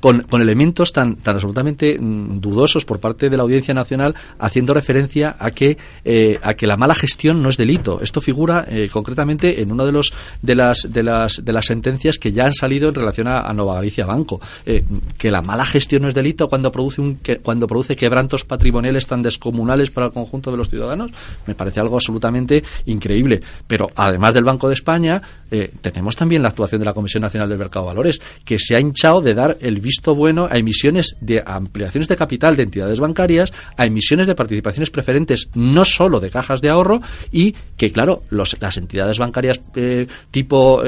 con, con, elementos tan, tan absolutamente mm, dudosos por parte de la Audiencia Nacional, haciendo referencia a que, a que la mala gestión no es delito. Esto figura concretamente en uno de los de las, de las, de las sentencias que ya han salido en relación a, a Nova Galicia Banco. Eh, que la mala gestión no es delito cuando produce, un, que, cuando produce quebrantos patrimoniales tan descomunales para el conjunto de los ciudadanos, me parece algo absolutamente increíble. Pero además del Banco de España, eh, tenemos también la actuación de la Comisión Nacional del Mercado de Valores, que se ha hinchado de dar el visto bueno a emisiones de ampliaciones de capital de entidades bancarias, a emisiones de participaciones preferentes, no solo de cajas de ahorro, y que, claro, los, las entidades bancarias eh, tipo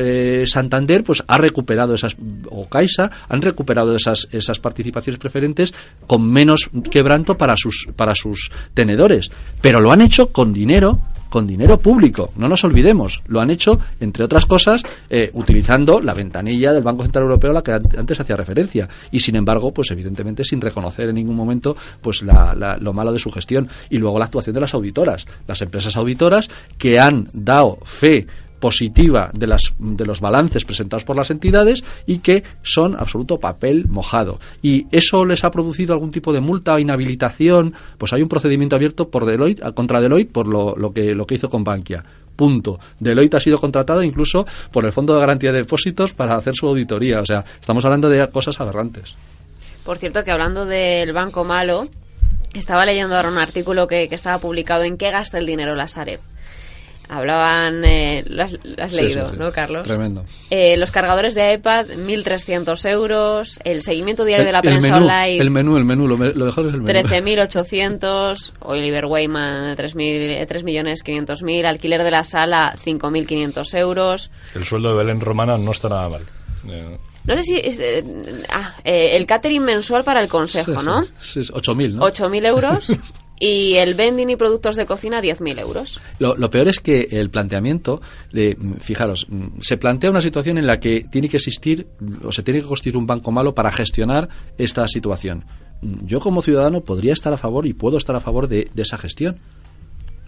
Santander, pues ha recuperado esas, o Caixa, han recuperado esas, participaciones preferentes con menos quebranto para sus, para sus tenedores. Pero lo han hecho con dinero con dinero público. No nos olvidemos. Lo han hecho, entre otras cosas, eh, utilizando la ventanilla del Banco Central Europeo a la que antes hacía referencia. Y, sin embargo, pues evidentemente sin reconocer en ningún momento pues lo malo de su gestión. Y luego la actuación de las auditoras. Las empresas auditoras que han dado fe positiva de, las, de los balances presentados por las entidades y que son absoluto papel mojado. Y eso les ha producido algún tipo de multa o inhabilitación, pues hay un procedimiento abierto por Deloitte, contra Deloitte por lo, lo, que, lo que hizo con Bankia. Punto. Deloitte ha sido contratado incluso por el Fondo de Garantía de Depósitos para hacer su auditoría. O sea, estamos hablando de cosas aberrantes. Por cierto, que hablando del banco malo, estaba leyendo ahora un artículo que, que estaba publicado en qué gasta el dinero la Sareb. Hablaban, eh, lo has, leído, ¿no, Carlos? Tremendo. Eh, los cargadores de iPad, 1.300 euros. El seguimiento diario de la prensa online. El menú, el menú, lo, mejor es el menú. 13.800. Oliver Wayman, 3.500.000. Alquiler de la sala, 5.500 euros. El sueldo de Belén Romana no está nada mal. Eh, no sé si. Es, ah, el catering mensual para el consejo, ¿no? Sí, 8.000, ¿no? 8.000 euros. y el vending y productos de cocina 10.000 euros. Lo, peor es que el planteamiento de, fijaros, se plantea una situación en la que tiene que existir o se tiene que construir un banco malo para gestionar esta situación. Yo como ciudadano podría estar a favor y puedo estar a favor de, esa gestión.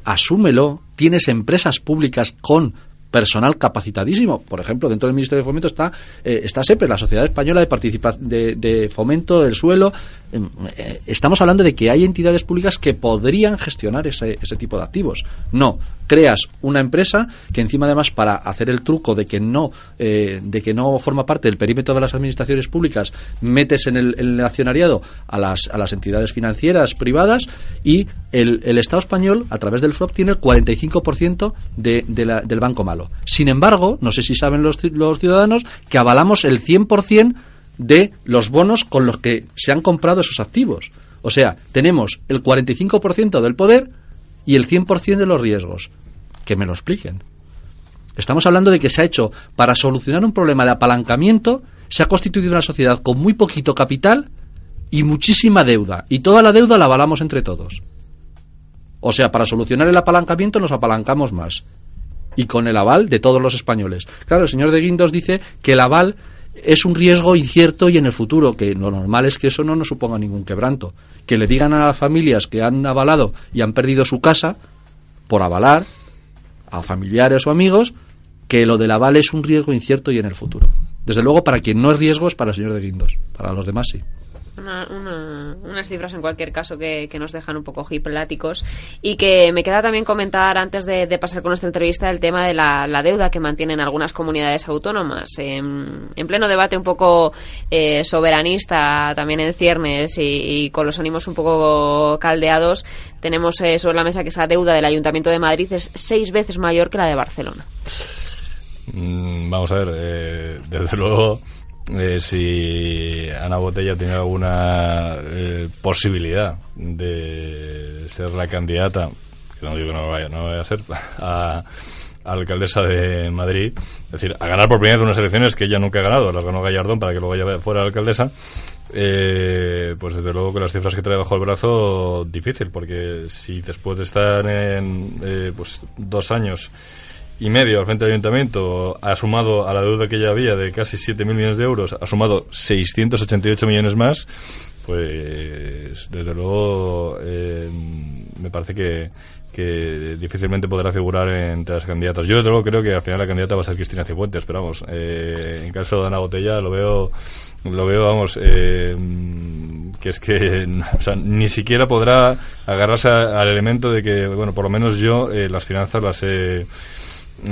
Asúmelo, tienes empresas públicas con personal capacitadísimo. Por ejemplo, dentro del Ministerio de Fomento está, eh, está SEPE, la Sociedad Española de, Participa de Fomento del Suelo. Em, eh, estamos hablando de que hay entidades públicas que podrían gestionar ese, ese tipo de activos. No, creas una empresa que encima además para hacer el truco de que no eh, de que no forma parte del perímetro de las administraciones públicas metes en el, accionariado a las, a las entidades financieras privadas y el, el Estado español a través del FROP tiene el 45% de, de la- del banco malo. Sin embargo, no sé si saben los, los ciudadanos que avalamos el 100% de los bonos con los que se han comprado esos activos. O sea, tenemos el 45% del poder y el 100% de los riesgos. Que me lo expliquen. Estamos hablando de que se ha hecho para solucionar un problema de apalancamiento, se ha constituido una sociedad con muy poquito capital y muchísima deuda. Y toda la deuda la avalamos entre todos. O sea, para solucionar el apalancamiento nos apalancamos más. Y con el aval de todos los españoles. Claro, el señor de Guindos dice que el aval es un riesgo incierto y en el futuro, que lo normal es que eso no nos suponga ningún quebranto. Que le digan a las familias que han avalado y han perdido su casa por avalar a familiares o amigos que lo del aval es un riesgo incierto y en el futuro. Desde luego, para quien no es riesgo es para el señor de Guindos. Para los demás sí. Una- una- unas cifras en cualquier caso que, nos dejan un poco hipláticos. Y que me queda también comentar antes de, pasar con nuestra entrevista el tema de la, deuda que mantienen algunas comunidades autónomas. En, en pleno debate un poco eh, soberanista también en ciernes y, y con los ánimos un poco caldeados tenemos eh, sobre la mesa que esa deuda del Ayuntamiento de Madrid es seis veces mayor que la de Barcelona. Mm, vamos a ver, eh, desde luego, eh, si Ana Botella tiene alguna eh, posibilidad de ser la candidata, que no digo que no lo vaya, no vaya a ser, a, a alcaldesa de Madrid, es decir, a ganar por primera vez unas elecciones que ella nunca ha ganado, las ganó Gallardón para que luego ella fuera alcaldesa, eh, pues desde luego con las cifras que trae bajo el brazo, difícil, porque si después de estar en eh, pues dos años y medio al frente del ayuntamiento ha sumado a la deuda que ya había de casi 7.000 millones de euros, ha sumado 688 millones más, pues desde luego eh, me parece que, que difícilmente podrá figurar entre las candidatas. Yo desde luego creo que al final la candidata va a ser Cristina Cifuentes, pero vamos, eh, en caso de Ana Botella lo veo, lo veo, vamos, eh, que es que o sea, ni siquiera podrá agarrarse a- al elemento de que, bueno, por lo menos yo eh, las finanzas las he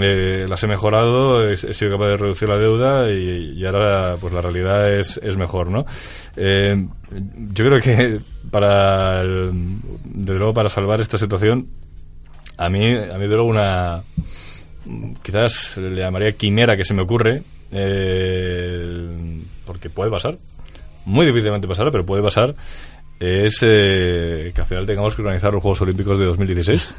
eh, las he mejorado, he, sido capaz de reducir la deuda y, y ahora pues la realidad es, es mejor, ¿no? Eh, yo creo que para, el- desde luego para salvar esta situación, a mí, a mí desde luego una, quizás le llamaría quimera que se me ocurre, eh, porque puede pasar, muy difícilmente pasará, pero puede pasar, es eh, que al final tengamos que organizar los Juegos Olímpicos de 2016.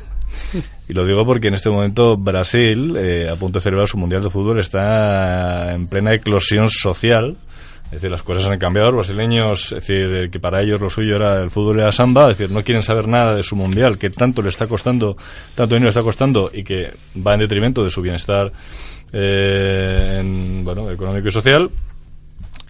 Y lo digo porque en este momento Brasil, eh, a punto de celebrar su Mundial de Fútbol, está en plena eclosión social. Es decir, las cosas han cambiado. Los brasileños, es decir, eh, que para ellos lo suyo era el fútbol y la samba, es decir, no quieren saber nada de su Mundial, que tanto le está costando, tanto dinero le está costando y que va en detrimento de su bienestar eh, en, bueno, económico y social.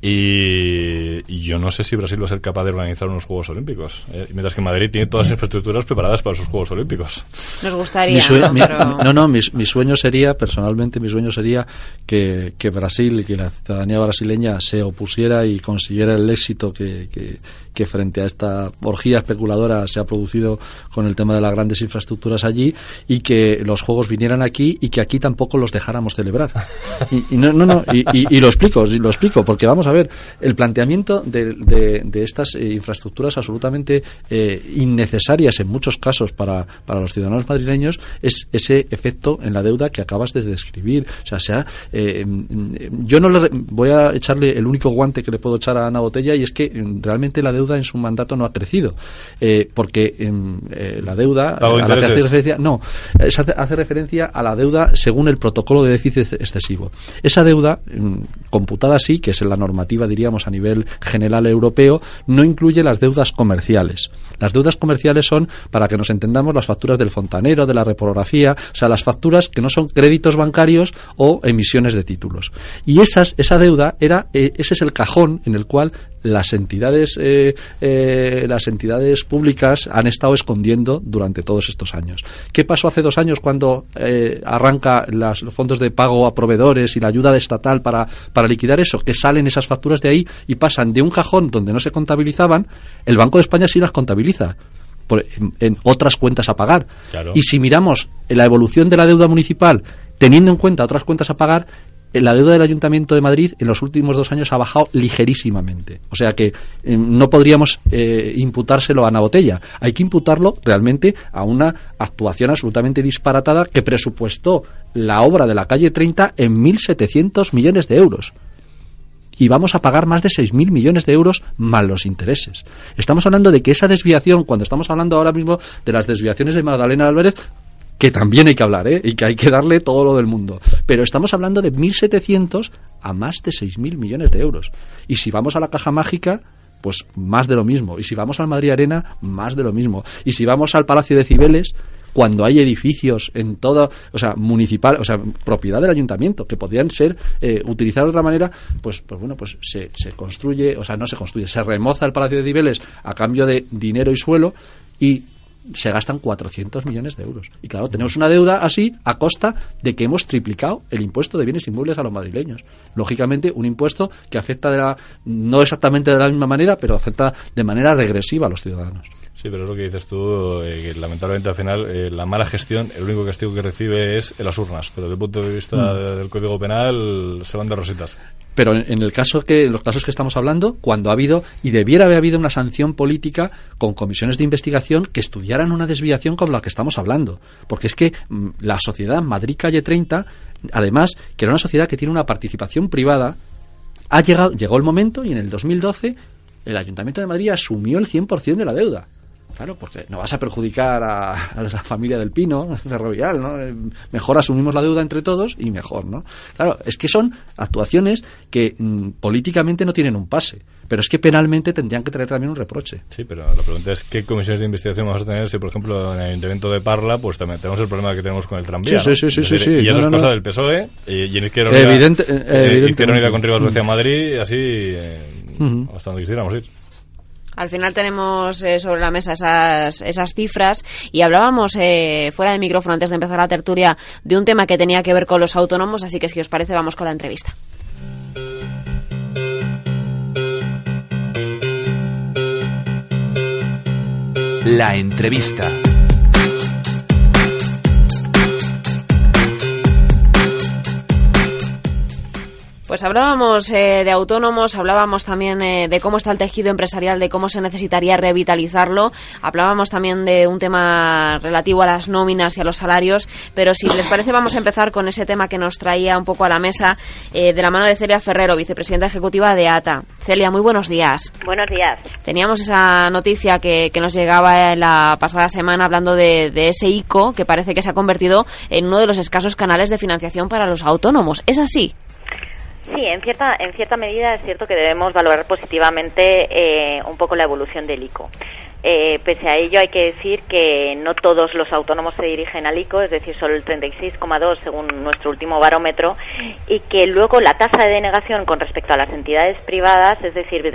Y, y yo no sé si Brasil va a ser capaz de organizar unos Juegos Olímpicos. eh, mientras que Madrid tiene todas las infraestructuras preparadas para sus Juegos Olímpicos. nos gustaría Mi sue- ¿no? mi- Pero- no, no, mi, mi sueño sería, personalmente, mi sueño sería que, que Brasil, que la ciudadanía brasileña se opusiera y consiguiera el éxito que, que, que frente a esta orgía especuladora se ha producido con el tema de las grandes infraestructuras allí y que los juegos vinieran aquí y que aquí tampoco los dejáramos celebrar. Y, no, no, no, y, lo explico, lo explico, porque vamos a ver, el planteamiento de, de- estas eh, infraestructuras absolutamente eh, innecesarias en muchos casos para, para los ciudadanos madrileños es ese efecto en la deuda que acabas de describir. O sea, sea eh, mm, yo no le voy a echarle el único guante que le puedo echar a Ana Botella y es que mm, realmente la deuda en su mandato no ha crecido. Eh, porque mm, eh, la deuda a la que hace referencia, no, eh, se hace, hace referencia a la deuda según el protocolo de déficit excesivo. Esa deuda, mm, computada así, que es en la normativa, diríamos, a nivel general europeo, no incluye las deudas comerciales. Las deudas comerciales son, para que nos entendamos, las facturas del fontanero, de la reprografía, o sea, las facturas que no son créditos bancarios o emisiones de títulos. Y esas, esa deuda era, eh, ese es el cajón en el cual las entidades, eh, eh, las entidades públicas han estado escondiendo durante todos estos años. ¿Qué pasó hace dos años cuando eh, arranca las, los fondos de pago a proveedores y la ayuda estatal para, para liquidar eso? Que salen esas facturas de ahí y pasan de un cajón donde no se contabilizaban, el Banco de España sí las contabiliza. en, otras cuentas a pagar. Y si miramos la evolución de la deuda municipal, teniendo en cuenta otras cuentas a pagar, la deuda del Ayuntamiento de Madrid en los últimos dos años ha bajado ligerísimamente. O sea que eh, no podríamos eh, imputárselo a Ana Botella. Hay que imputarlo realmente a una actuación absolutamente disparatada que presupuestó la obra de la calle 30 en 1.700 millones de euros y vamos a pagar más de 6.000 millones de euros más los intereses. Estamos hablando de que esa desviación, cuando estamos hablando ahora mismo de las desviaciones de Magdalena Álvarez, que también hay que hablar, ¿eh? y que hay que darle todo lo del mundo. Pero estamos hablando de 1.700 a más de 6.000 millones de euros. Y si vamos a la caja mágica, pues más de lo mismo. Y si vamos al Madrid Arena, más de lo mismo. Y si vamos al Palacio de Cibeles, cuando hay edificios en toda, o sea, municipal, o sea, propiedad del ayuntamiento, que podrían ser eh, utilizados de otra manera, pues, pues bueno, pues se, se construye, o sea, no se construye, se remoza el Palacio de Cibeles a cambio de dinero y suelo y se gastan 400 millones de euros. Y claro, tenemos una deuda así a costa de que hemos triplicado el impuesto de bienes inmuebles a los madrileños. Lógicamente, un impuesto que afecta de la, no exactamente de la misma manera, pero afecta de manera regresiva a los ciudadanos. Sí, pero es lo que dices tú, eh, que lamentablemente al final eh, la mala gestión, el único castigo que recibe es en las urnas, pero desde el punto de vista mm. del Código Penal se van de rositas. Pero en, el caso que, en los casos que estamos hablando, cuando ha habido, y debiera haber habido una sanción política con comisiones de investigación que estudiaran una desviación como la que estamos hablando. Porque es que mm, la sociedad Madrid Calle 30, además, que era una sociedad que tiene una participación privada, ha llegado, llegó el momento y en el 2012 el Ayuntamiento de Madrid asumió el 100% de la deuda. Claro, porque no vas a perjudicar a, la familia del Pino, ferrovial, ¿no? Eh, mejor asumimos la deuda entre todos y mejor, ¿no? Claro, es que son actuaciones que mm, políticamente no tienen un pase, pero es que penalmente tendrían que tener también un reproche. Sí, pero la pregunta es qué comisiones de investigación vamos a tener si, por ejemplo, en el Ayuntamiento de Parla, pues también tenemos el problema que tenemos con el tranvía. Sí, sí, sí, sí, sí, Y eso es cosa del PSOE, y, en Izquierda Unida, Evidente, eh, Unida con Rivas hacia Madrid, y así, eh, hasta donde quisiéramos ir. Al final tenemos eh, sobre la mesa esas, esas cifras y hablábamos eh, fuera de micrófono antes de empezar la tertulia de un tema que tenía que ver con los autónomos, así que si os parece vamos con la entrevista. La entrevista. Pues hablábamos eh, de autónomos, hablábamos también eh, de cómo está el tejido empresarial, de cómo se necesitaría revitalizarlo, hablábamos también de un tema relativo a las nóminas y a los salarios, pero si les parece vamos a empezar con ese tema que nos traía un poco a la mesa eh, de la mano de Celia Ferrero, vicepresidenta ejecutiva de ATA. Celia, muy buenos días. Buenos días. Teníamos esa noticia que, nos llegaba en la pasada semana hablando de, de ese ICO que parece que se ha convertido en uno de los escasos canales de financiación para los autónomos. ¿Es así? Sí, en cierta, en cierta medida es cierto que debemos valorar positivamente eh, un poco la evolución del ICO. Eh, pese a ello, hay que decir que no todos los autónomos se dirigen al ICO, es decir, solo el 36,2 según nuestro último barómetro, y que luego la tasa de denegación con respecto a las entidades privadas, es decir,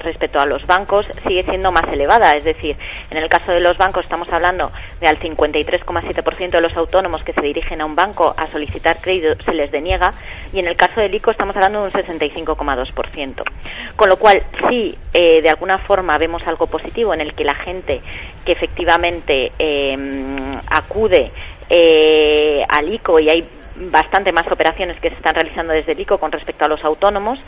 respecto a los bancos, sigue siendo más elevada. Es decir, en el caso de los bancos estamos hablando de al 53,7% de los autónomos que se dirigen a un banco a solicitar crédito se les deniega, y en el caso del ICO estamos hablando de un 65,2%. Con lo cual, sí, eh, de alguna forma vemos algo positivo en el que la gente que efectivamente em, acude eh, al ICO y hay bastante más operaciones que se están realizando desde el ICO con respecto a los autónomos,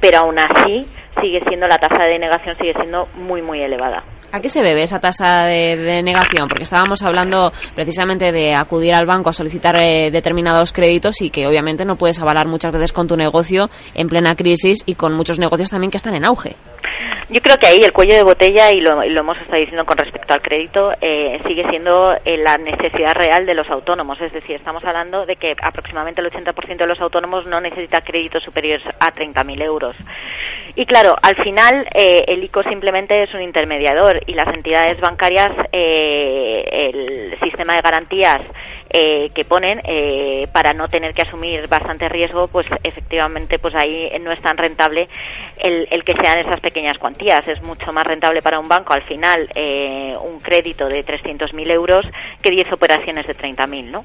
pero aún así sigue siendo la tasa de denegación sigue siendo muy muy elevada. ¿A qué se debe esa tasa de denegación? Porque estábamos hablando precisamente de acudir al banco a solicitar eh, determinados créditos y que obviamente no puedes avalar muchas veces con tu negocio en plena crisis y con muchos negocios también que están en auge. Yo creo que ahí el cuello de botella, y lo, hemos estado diciendo con respecto al crédito, eh, sigue siendo eh, la necesidad real de los autónomos. Es decir, estamos hablando de que aproximadamente el 80% de los autónomos no necesita créditos superiores a 30.000 euros. Y claro, al final eh, el ICO simplemente es un intermediador y las entidades bancarias, el sistema de garantías que ponen para no tener que asumir bastante riesgo, pues efectivamente pues ahí no es tan rentable el, el, que sean esas pequeñas cuantías. Es mucho más rentable para un banco al final eh, un crédito de 300.000 euros que 10 operaciones de 30.000, ¿no?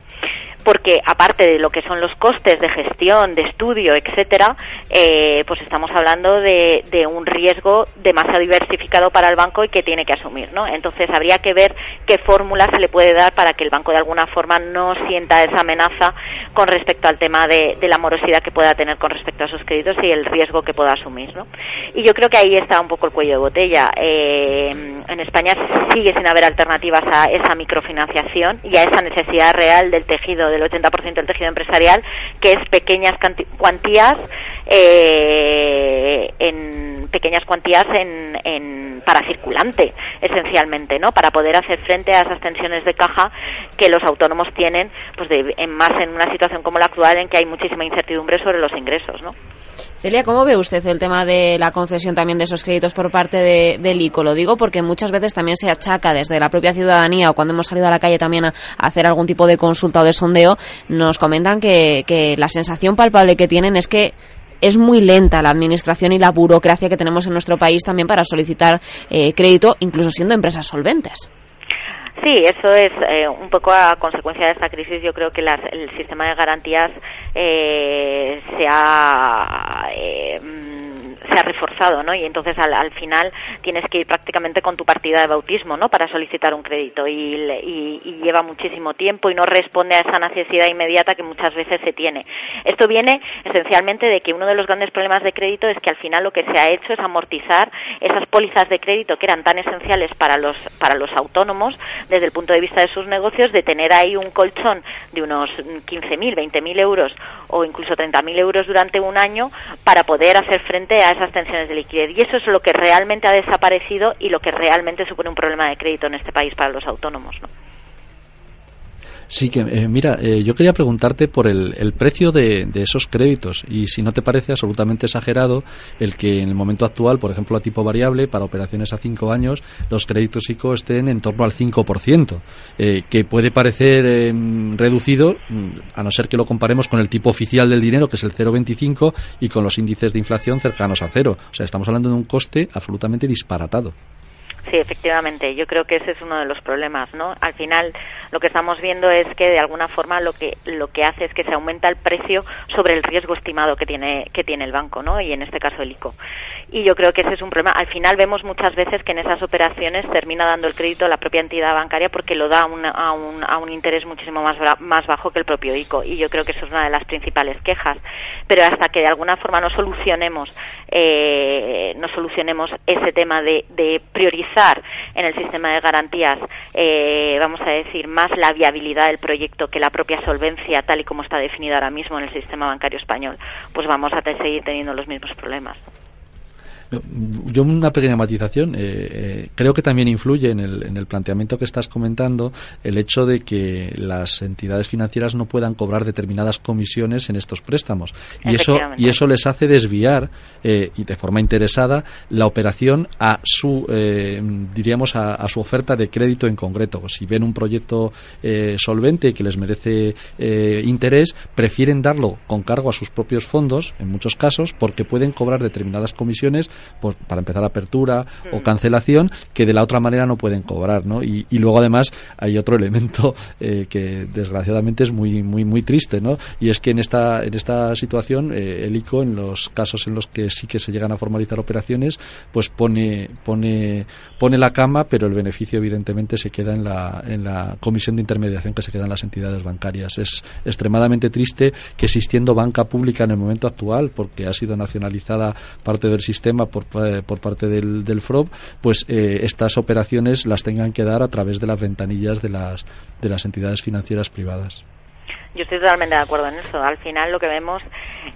Porque aparte de lo que son los costes de gestión, de estudio, etcétera, eh, pues estamos hablando de, un riesgo demasiado diversificado para el banco y que tiene que asumir, ¿no? Entonces habría que ver qué fórmula se le puede dar para que el banco de alguna forma no sienta esa amenaza con respecto al tema de, de la morosidad que pueda tener con respecto a sus créditos y el riesgo que pueda asumir, ¿no? Y yo creo que ahí está un poco el cuello de botella. Eh, en España sigue sin haber alternativas a esa microfinanciación y a esa necesidad real del tejido, del 80% del tejido empresarial, que es pequeñas cuantías eh, en pequeñas cuantías en, en, para circulante, esencialmente, ¿no? Para poder hacer frente a esas tensiones de caja que los autónomos tienen, pues de, en más en una situación como la actual en que hay muchísima incertidumbre sobre los ingresos, ¿no? Celia, ¿cómo ve usted el tema de la concesión también de esos créditos por parte de, del ICO? Lo digo porque muchas veces también se achaca desde la propia ciudadanía o cuando hemos salido a la calle también a, a hacer algún tipo de consulta o de sondeo, nos comentan que, que la sensación palpable que tienen es que es muy lenta la administración y la burocracia que tenemos en nuestro país también para solicitar eh, crédito, incluso siendo empresas solventes. Sí, eso es eh, un poco a consecuencia de esta crisis. Yo creo que las, el sistema de garantías eh, se ha eh, se ha reforzado, ¿no? Y entonces al, al, final tienes que ir prácticamente con tu partida de bautismo, ¿no? Para solicitar un crédito y, lleva muchísimo tiempo y no responde a esa necesidad inmediata que muchas veces se tiene. Esto viene esencialmente de que uno de los grandes problemas de crédito es que al final lo que se ha hecho es amortizar esas pólizas de crédito que eran tan esenciales para los para los autónomos desde el punto de vista de sus negocios, de tener ahí un colchón de unos 15.000, 20.000 euros o incluso 30.000 euros durante un año para poder hacer frente a esas tensiones de liquidez. Y eso es lo que realmente ha desaparecido y lo que realmente supone un problema de crédito en este país para los autónomos. ¿no? Sí, que eh, mira, eh, yo quería preguntarte por el, el precio de, esos créditos y si no te parece absolutamente exagerado el que en el momento actual, por ejemplo, a tipo variable, para operaciones a cinco años, los créditos ICO estén en torno al 5%, eh, que puede parecer eh, reducido, mm, a no ser que lo comparemos con el tipo oficial del dinero, que es el 0,25, y con los índices de inflación cercanos a cero. O sea, estamos hablando de un coste absolutamente disparatado. Sí, efectivamente. Yo creo que ese es uno de los problemas, ¿no? Al final, lo que estamos viendo es que de alguna forma lo que lo que hace es que se aumenta el precio sobre el riesgo estimado que tiene que tiene el banco, ¿no? Y en este caso el ICO. Y yo creo que ese es un problema. Al final vemos muchas veces que en esas operaciones termina dando el crédito a la propia entidad bancaria porque lo da una, a, un, a un interés muchísimo más bajo que el propio ICO. Y yo creo que eso es una de las principales quejas. Pero hasta que de alguna forma no solucionemos eh, no solucionemos ese tema de, de priorizar en el sistema de garantías, eh, vamos a decir, más la viabilidad del proyecto que la propia solvencia, tal y como está definida ahora mismo en el sistema bancario español, pues vamos a seguir teniendo los mismos problemas. Yo una pequeña matización. Eh, eh, creo que también influye en el, en el, planteamiento que estás comentando el hecho de que las entidades financieras no puedan cobrar determinadas comisiones en estos préstamos y eso y eso les hace desviar eh, y de forma interesada la operación a su eh, diríamos a, a, su oferta de crédito en concreto. Si ven un proyecto eh, solvente que les merece interés, prefieren darlo con cargo a sus propios fondos en muchos casos porque pueden cobrar determinadas comisiones pues, para empezar apertura o Mm. cancelación que de la otra manera no pueden cobrar ¿no? Y, y luego además hay otro elemento eh, que desgraciadamente es muy muy muy triste ¿no? y es que en esta en esta situación eh, el ICO en los casos en los que sí que se llegan a formalizar operaciones pues pone pone pone la cama pero el beneficio evidentemente se queda en la en la comisión de intermediación que se queda en las entidades bancarias es extremadamente triste que existiendo banca pública en el momento actual porque ha sido nacionalizada parte del sistema por, parte del, del FROB, pues eh, estas operaciones las tengan que dar a través de las ventanillas de las, de las entidades financieras privadas. Yo estoy totalmente de acuerdo en eso. Al final lo que vemos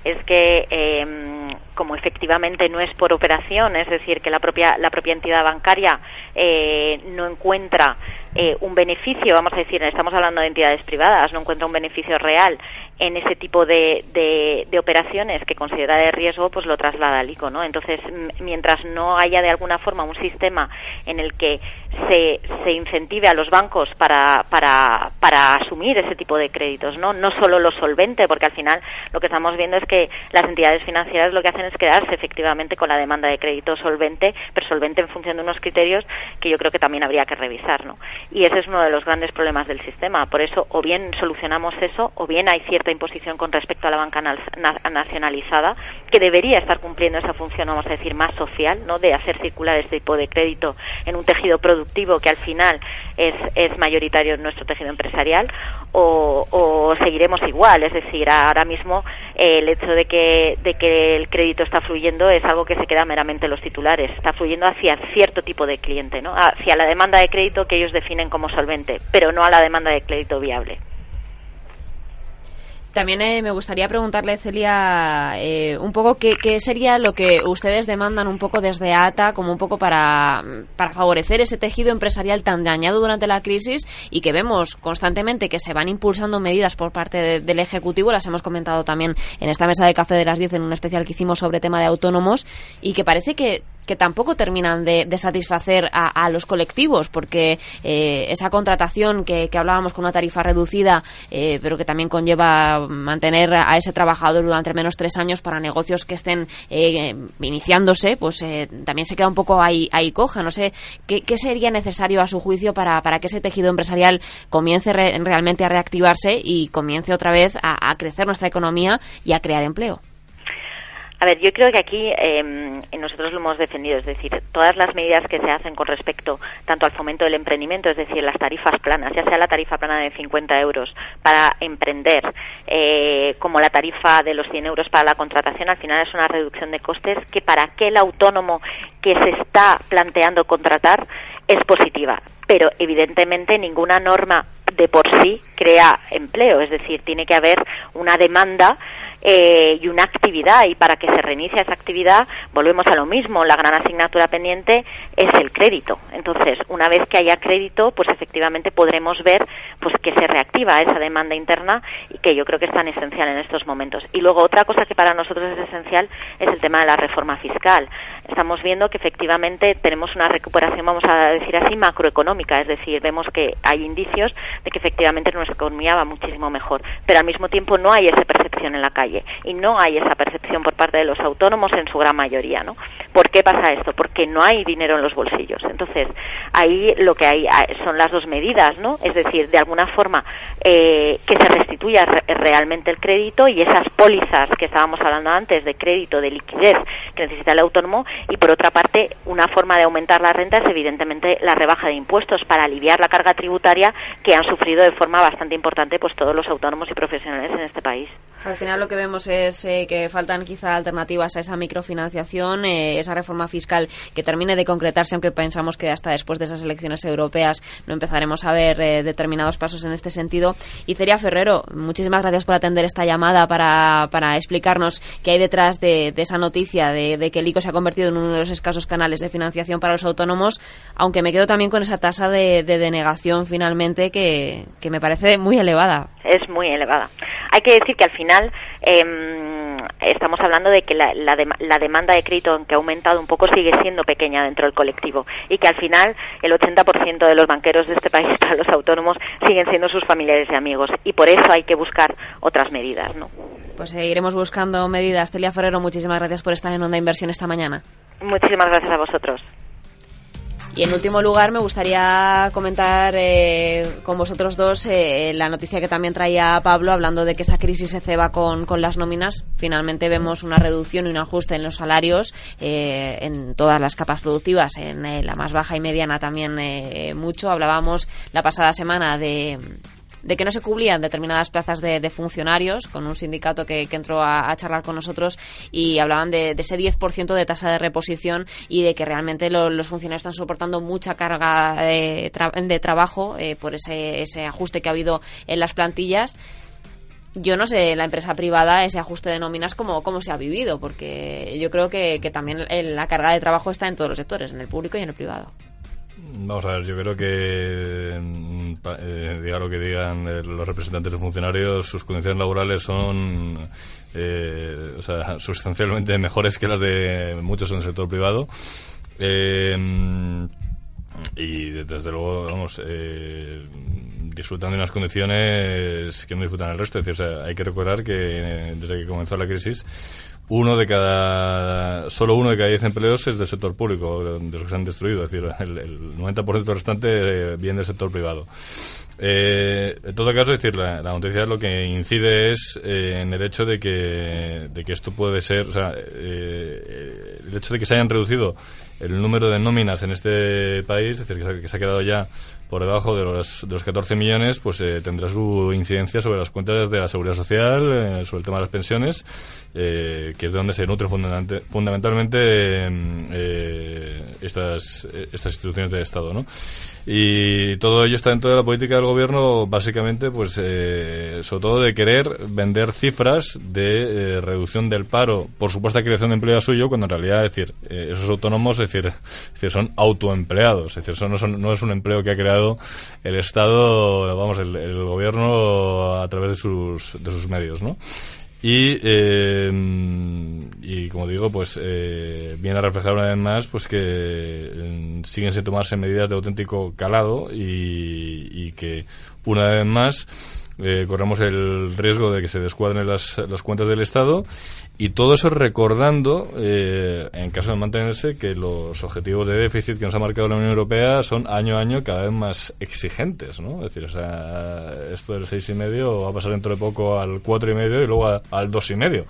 es que eh, como efectivamente no es por operación, es decir, que la propia la propia entidad bancaria eh, no encuentra eh, un beneficio, vamos a decir, estamos hablando de entidades privadas, no encuentra un beneficio real en ese tipo de, de, operaciones que considera de riesgo, pues lo traslada al ICO, ¿no? Entonces, mientras no haya de alguna forma un sistema en el que se, se incentive a los bancos para, para, para asumir ese tipo de créditos, ¿no? No solo lo solvente, porque al final lo que estamos viendo es que las entidades financieras lo que hacen es quedarse efectivamente con la demanda de crédito solvente, pero solvente en función de unos criterios que yo creo que también habría que revisar, ¿no? Y ese es uno de los grandes problemas del sistema. Por eso, o bien solucionamos eso, o bien hay cierta imposición con respecto a la banca nacionalizada, que debería estar cumpliendo esa función, vamos a decir, más social, ¿no? De hacer circular este tipo de crédito en un tejido productivo que al final es, es mayoritario en nuestro tejido empresarial, o, o seguiremos igual. Es decir, ahora mismo eh, el hecho de que, de que el crédito está fluyendo es algo que se queda meramente en los titulares. Está fluyendo hacia cierto tipo de cliente, ¿no? hacia la demanda de crédito que ellos definen como solvente, pero no a la demanda de crédito viable. También eh, me gustaría preguntarle, Celia, eh, un poco qué, sería lo que ustedes demandan un poco desde ATA, como un poco para, para favorecer ese tejido empresarial tan dañado durante la crisis y que vemos constantemente que se van impulsando medidas por parte del Ejecutivo, las hemos comentado también en esta mesa de café de las 10 en un especial que hicimos sobre tema de autónomos y que parece que que tampoco terminan de, satisfacer a, los colectivos, porque eh, esa contratación que, hablábamos con una tarifa reducida, eh, pero que también conlleva mantener a ese trabajador durante menos tres años para negocios que estén eh, iniciándose, pues también se queda un poco ahí, ahí coja. No sé, ¿qué, sería necesario a su juicio para, para que ese tejido empresarial comience realmente a reactivarse y comience otra vez a crecer nuestra economía y a crear empleo? A ver, yo creo que aquí eh, nosotros lo hemos defendido, es decir, todas las medidas que se hacen con respecto tanto al fomento del emprendimiento, es decir, las tarifas planas, ya sea la tarifa plana de 50 euros para emprender, eh, como la tarifa de los 100 euros para la contratación, al final es una reducción de costes que para aquel autónomo que se está planteando contratar es positiva. Pero evidentemente ninguna norma de por sí crea empleo, es decir, tiene que haber una demanda eh, y una actividad y para que se reinicie esa actividad volvemos a lo mismo la gran asignatura pendiente es el crédito. Entonces una vez que haya crédito pues efectivamente podremos ver pues que se reactiva esa demanda interna y que yo creo que es tan esencial en estos momentos. Y luego otra cosa que para nosotros es esencial es el tema de la reforma fiscal. Estamos viendo que efectivamente tenemos una recuperación vamos a decir así macroeconómica es decir vemos que hay indicios de que efectivamente nuestra economía va muchísimo mejor pero al mismo tiempo no hay esa percepción en la calle y no hay esa percepción por parte de los autónomos en su gran mayoría, ¿no? ¿Por qué pasa esto? Porque no hay dinero en los bolsillos. Entonces, ahí lo que hay ah, son las dos medidas, ¿no? Es decir, de alguna forma eh, que se restituya realmente el crédito y esas pólizas que estábamos hablando antes de crédito, de liquidez que necesita el autónomo y por otra parte, una forma de aumentar la renta es evidentemente la rebaja de impuestos para aliviar la carga tributaria que han sufrido de forma bastante importante pues todos los autónomos y profesionales en este país. Al final lo que vemos es eh, que faltan quizá alternativas a esa microfinanciación, eh, esa reforma fiscal que termine de concretarse, aunque pensamos que hasta después de esas elecciones europeas no empezaremos a ver eh, determinados pasos en este sentido. Y Celia Ferrero, muchísimas gracias por atender esta llamada para, para explicarnos qué hay detrás de, esa noticia de, que el ICO se ha convertido en uno de los escasos canales de financiación para los autónomos, aunque me quedo también con esa tasa de, denegación finalmente que, que me parece muy elevada. Es muy elevada. Hay que decir que al final Em, estamos hablando de que la, la, demanda de crédito, que ha aumentado un poco, sigue siendo pequeña dentro del colectivo y que al final el 80% de los banqueros de este país para los autónomos siguen siendo sus familiares y amigos y por eso hay que buscar otras medidas. ¿no? Pues seguiremos buscando medidas. Celia Ferrero, muchísimas gracias por estar en Onda Inversión esta mañana. Muchísimas gracias a vosotros. Y en último lugar, me gustaría comentar eh, con vosotros dos eh, la noticia que también traía Pablo, hablando de que esa crisis se ceba con, con las nóminas. Finalmente vemos una reducción y un ajuste en los salarios eh, en todas las capas productivas, en la más baja y mediana también mucho. Hablábamos la pasada semana de de que no se cubrían determinadas plazas de, funcionarios, con un sindicato que, entró a, charlar con nosotros y hablaban de, ese 10% de tasa de reposición y de que realmente los funcionarios están soportando mucha carga de, trabajo eh, por ese, ese ajuste que ha habido en las plantillas yo no sé en la empresa privada ese ajuste de nóminas cómo, cómo se ha vivido, porque yo creo que, que también la carga de trabajo está en todos los sectores, en el público y en el privado. Vamos a ver, yo creo que, mm, eh, diga lo que digan eh, los representantes de funcionarios, sus condiciones laborales son eh, o sea, sustancialmente mejores que las de muchos en el sector privado. y desde luego, vamos, disfrutan de unas condiciones que no disfrutan el resto. Es decir, o sea, hay que recordar que eh, desde que comenzó la crisis, uno de cada solo uno de cada diez empleos es del sector público de los que se han destruido es decir el, el 90% restante eh, viene del sector privado. Eh, en todo caso, es decir, la, noticia lo que incide es eh, en el hecho de que, de que esto puede ser, o sea, eh, el hecho de que se hayan reducido el número de nóminas en este país, es decir, que se, ha quedado ya por debajo de los, de los 14 millones, pues tendrá su incidencia sobre las cuentas de la seguridad social, sobre el tema de las pensiones, que es de donde se nutre fundamentalmente estas, estas instituciones de Estado, ¿no? Y todo ello está dentro de la política del gobierno, básicamente, pues, eh, sobre todo de querer vender cifras de eh, reducción del paro por supuesta creación de empleo suyo, cuando en realidad, es decir, eh, esos autónomos, es decir, decir, son autoempleados, es decir, eso no, no, es un empleo que ha creado el Estado, vamos, el, el gobierno a través de sus, de sus medios, ¿no? Y, eh, y como digo, pues eh, viene a reflejar una vez más pues que eh, siguen sin tomarse medidas de auténtico calado y, y que una vez más eh, corremos el riesgo de que se descuadren las, las cuentas del Estado y todo eso recordando, eh, en caso de mantenerse, que los objetivos de déficit que nos ha marcado la Unión Europea son año a año cada vez más exigentes, ¿no? Es decir, o sea, esto del seis y medio va a pasar dentro de poco al cuatro y medio y luego al dos y medio.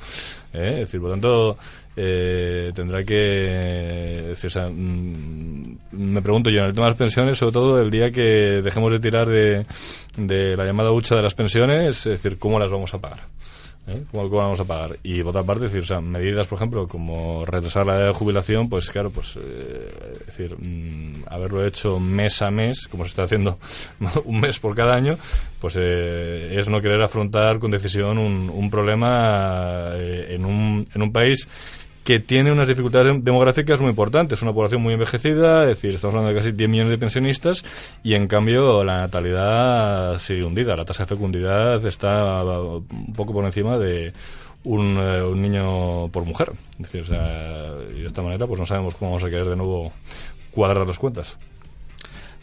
¿eh? Es decir, por tanto, eh, tendrá que decir, mm, me pregunto yo en el tema de las pensiones sobre todo el día que dejemos de tirar de, de la llamada hucha de las pensiones es decir cómo las vamos a pagar ¿Eh? ¿Cómo, vamos a pagar? Y por otra parte, decir, o sea, medidas, por ejemplo, como retrasar la edad de jubilación, pues claro, pues, eh, decir, mm, haberlo hecho mes a mes, como se está haciendo un mes por cada año, pues eh, es no querer afrontar con decisión un, un problema en, un, en un país que tiene unas dificultades demográficas muy importantes. Una población muy envejecida, es decir, estamos hablando de casi 10 millones de pensionistas y en cambio la natalidad sigue hundida. La tasa de fecundidad está un poco por encima de un, eh, niño por mujer. Y de esta manera pues no sabemos cómo vamos a querer de nuevo cuadrar las cuentas.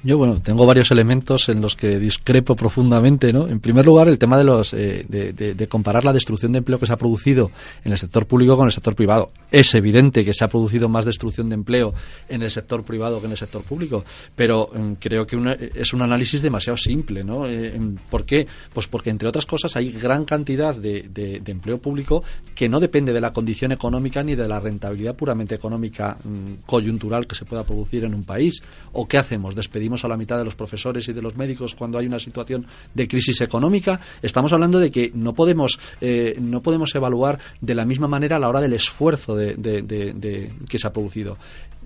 Yo, bueno, tengo varios elementos en los que discrepo profundamente, ¿no? En primer lugar, el tema de los eh, de, comparar la destrucción de empleo que se ha producido en el sector público con el sector privado. Es evidente que se ha producido más destrucción de empleo en el sector privado que en el sector público, pero mm, creo que es un análisis demasiado simple, ¿no? Eh, ¿Por qué? Pues porque, entre otras cosas, hay gran cantidad de, empleo público que no depende de la condición económica ni de la rentabilidad puramente económica mm, coyuntural que se pueda producir en un país. ¿O qué hacemos? ¿Despedimos a la mitad de los profesores y de los médicos cuando hay una situación de crisis económica. Estamos hablando de que no podemos, eh, no podemos evaluar de la misma manera a la hora del esfuerzo de, que se ha producido.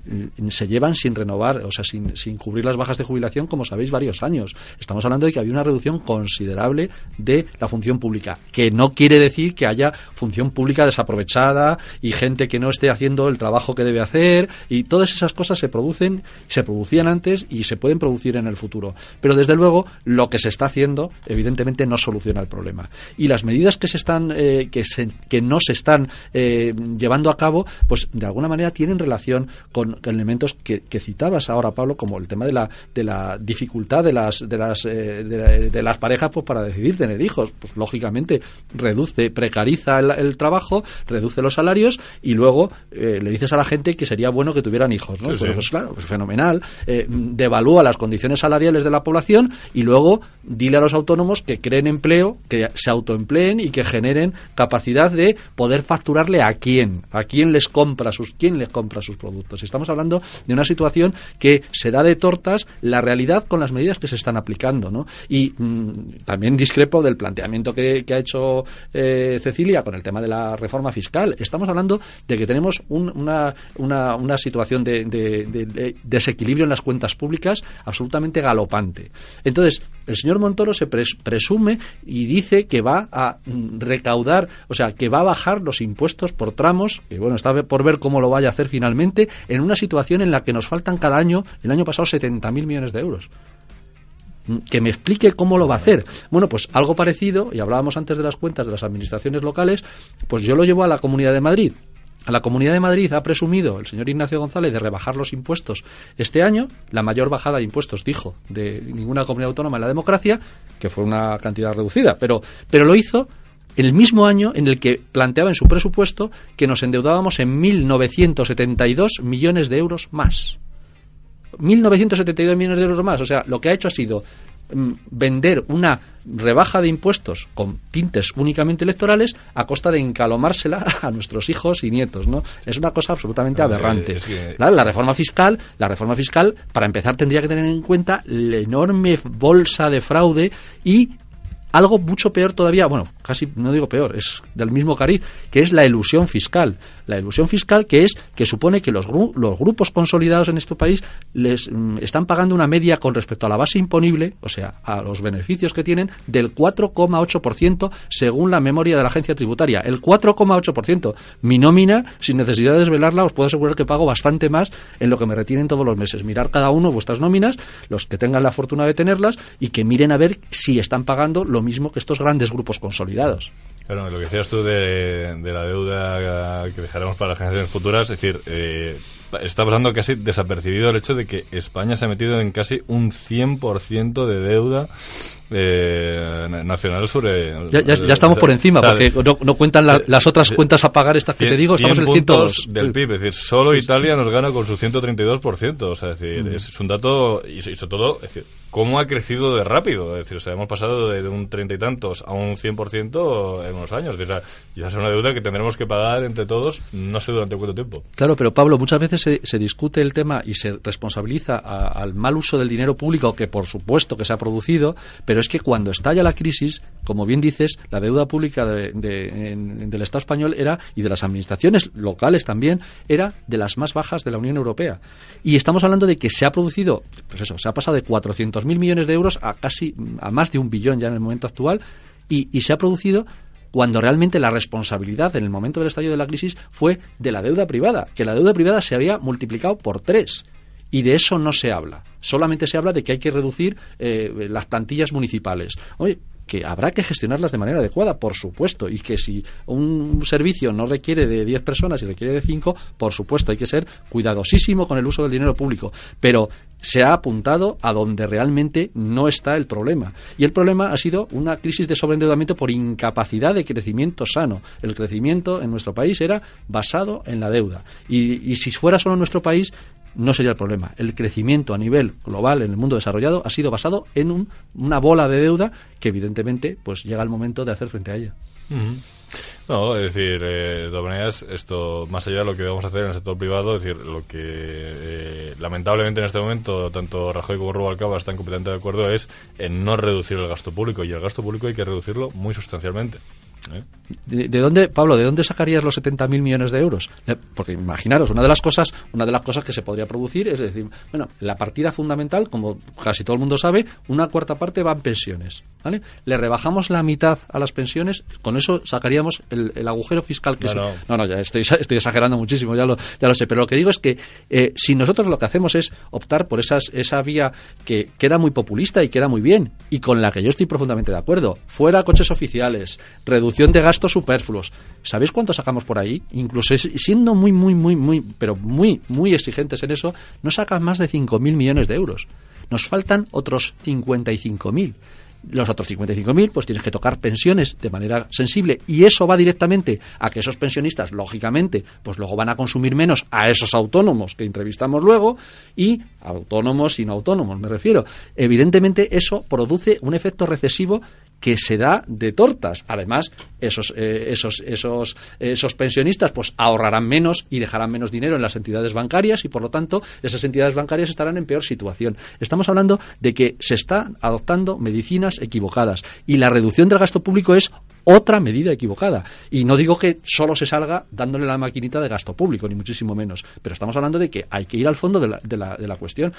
Mm, se llevan sin renovar, o sea, sin, sin cubrir las bajas de jubilación, como sabéis, varios años. Estamos hablando de que había una reducción considerable de la función pública, que no quiere decir que haya función pública desaprovechada y gente que no esté haciendo el trabajo que debe hacer y todas esas cosas se producen, se producían antes y se pueden producir en el futuro. Pero desde luego lo que se está haciendo, evidentemente, no soluciona el problema. Y las medidas que se están, eh, que, se, que no se están eh, llevando a cabo, pues de alguna manera tienen relación con elementos que, citabas ahora, Pablo, como el tema de la, de la dificultad de las, de las, eh, de, las parejas pues, para decidir tener hijos. Pues lógicamente reduce, precariza el, trabajo, reduce los salarios y luego eh, le dices a la gente que sería bueno que tuvieran hijos. ¿no? pues, claro, pues fenomenal. Eh, devalúa las condiciones salariales de la población y luego dile a los autónomos que creen empleo, que se autoempleen y que generen capacidad de poder facturarle a quién, a quién les compra sus, quién les compra sus productos. Estamos hablando de una situación que se da de tortas la realidad con las medidas que se están aplicando. Y mm, también discrepo del planteamiento que, ha hecho eh, Cecilia con el tema de la reforma fiscal. Estamos hablando de que tenemos una, una, situación de, desequilibrio en las cuentas públicas absolutamente galopante. Entonces, el señor Montoro se presume y dice que va a mm, recaudar, o sea, que va a bajar los impuestos por tramos, que bueno, está por ver cómo lo vaya a hacer finalmente, en una situación en la que nos faltan cada año, el año pasado, 70.000 millones de euros mm, que me explique cómo lo va a hacer. Bueno, pues algo parecido, y hablábamos antes de las cuentas de las administraciones locales, pues yo lo llevo a la Comunidad de Madrid. la Comunidad de Madrid ha presumido el señor Ignacio González de rebajar los impuestos este año, la mayor bajada de impuestos, dijo, de ninguna comunidad autónoma en la democracia, que fue una cantidad reducida, pero, pero lo hizo el mismo año en el que planteaba en su presupuesto que nos endeudábamos en 1.972 millones de euros más. 1.972 millones de euros más. O sea, lo que ha hecho ha sido mm, vender una rebaja de impuestos con tintes únicamente electorales a costa de encalomársela a nuestros hijos y nietos, ¿no? Es una cosa absolutamente aberrante. la, la, reforma fiscal, la reforma fiscal, para empezar, tendría que tener en cuenta la enorme bolsa de fraude y algo mucho peor todavía, bueno, casi no digo peor, es del mismo cariz, que es la ilusión fiscal. La ilusión fiscal que es que supone que los, los grupos consolidados en este país les mm, están pagando una media con respecto a la base imponible, o sea, a los beneficios que tienen, del 4,8% según la memoria de la agencia tributaria. El 4,8%. Mi nómina, sin necesidad de desvelarla, os puedo asegurar que pago bastante más en lo que me retienen todos los meses. Mirar cada uno vuestras nóminas, los que tengan la fortuna de tenerlas, y que miren a ver si están pagando lo mismo que estos grandes grupos consolidados. Claro, lo que decías tú de, la deuda que dejaremos para las generaciones futuras, es decir, eh, está pasando casi desapercibido el hecho de que España se ha metido en casi un 100% de deuda eh, nacional sobre... Ya, ya, estamos por encima, porque no, cuentan las otras cuentas a pagar estas que te digo, estamos en el 102. del PIB, es decir, solo Italia nos gana con su 132%, o sea, es decir, mm. es, un dato, y, sobre todo, es decir, cómo ha crecido de rápido, es decir, o sea, hemos pasado de, un treinta y tantos a un 100% en unos años, o sea, ya es una deuda que tendremos que pagar entre todos, no sé durante cuánto tiempo. Claro, pero Pablo, muchas veces se, se discute el tema y se responsabiliza al mal uso del dinero público, que por supuesto que se ha producido, pero pero es que cuando estalla la crisis, como bien dices, la deuda pública del Estado español era, y de las administraciones locales también, era de las más bajas de la Unión Europea. Y estamos hablando de que se ha producido, pues eso, se ha pasado de 400.000 millones de euros a casi, a más de un billón ya en el momento actual, y, y se ha producido cuando realmente la responsabilidad en el momento del estallido de la crisis fue de la deuda privada, que la deuda privada se había multiplicado por tres. Y de eso no se habla. Solamente se habla de que hay que reducir eh, las plantillas municipales. Oye, que habrá que gestionarlas de manera adecuada, por supuesto, y que si un servicio no requiere de 10 personas y requiere de 5, por supuesto, hay que ser cuidadosísimo con el uso del dinero público, pero se ha apuntado a donde realmente no está el problema. Y el problema ha sido una crisis de sobreendeudamiento por incapacidad de crecimiento sano. El crecimiento en nuestro país era basado en la deuda. Y, y si fuera solo en nuestro país, no sería el problema. El crecimiento a nivel global en el mundo desarrollado ha sido basado en una bola de deuda que evidentemente pues llega el momento de hacer frente a ella. No, es decir, eh, de maneras, esto, más allá de lo que vamos a hacer en el sector privado, es decir, lo que eh, lamentablemente en este momento tanto Rajoy como Rubalcaba están completamente de acuerdo es en no reducir el gasto público y el gasto público hay que reducirlo muy sustancialmente. ¿Eh? ¿De, dónde, Pablo, de dónde sacarías los 70.000 millones de euros? Eh, porque imaginaros, una de las cosas, una de las cosas que se podría producir es decir, bueno, la partida fundamental, como casi todo el mundo sabe, una cuarta parte va en pensiones, ¿vale? Le rebajamos la mitad a las pensiones, con eso sacaríamos el, agujero fiscal que no, no, no, ya estoy, estoy exagerando muchísimo, ya lo, ya lo sé, pero lo que digo es que eh, si nosotros lo que hacemos es optar por esas, esa vía que queda muy populista y queda muy bien, y con la que yo estoy profundamente de acuerdo, fuera coches oficiales, reducir de gastos superfluos. ¿Sabéis cuánto sacamos por ahí? Incluso siendo muy, muy, muy, muy, pero muy, muy exigentes en eso, no sacan más de 5.000 millones de euros. Nos faltan otros 55.000 los otros 55.000, pues tienes que tocar pensiones de manera sensible y eso va directamente a que esos pensionistas, lógicamente, pues luego van a consumir menos a esos autónomos que entrevistamos luego y autónomos y no autónomos, me refiero. Evidentemente eso produce un efecto recesivo que se da de tortas. Además, esos, eh, esos, esos, esos pensionistas pues ahorrarán menos y dejarán menos dinero en las entidades bancarias y por lo tanto esas entidades bancarias estarán en peor situación. Estamos hablando de que se están adoptando medicinas equivocadas y la reducción del gasto público es otra medida equivocada. Y no digo que solo se salga dándole la maquinita de gasto público, ni muchísimo menos, pero estamos hablando de que hay que ir al fondo de la, de la, de la cuestión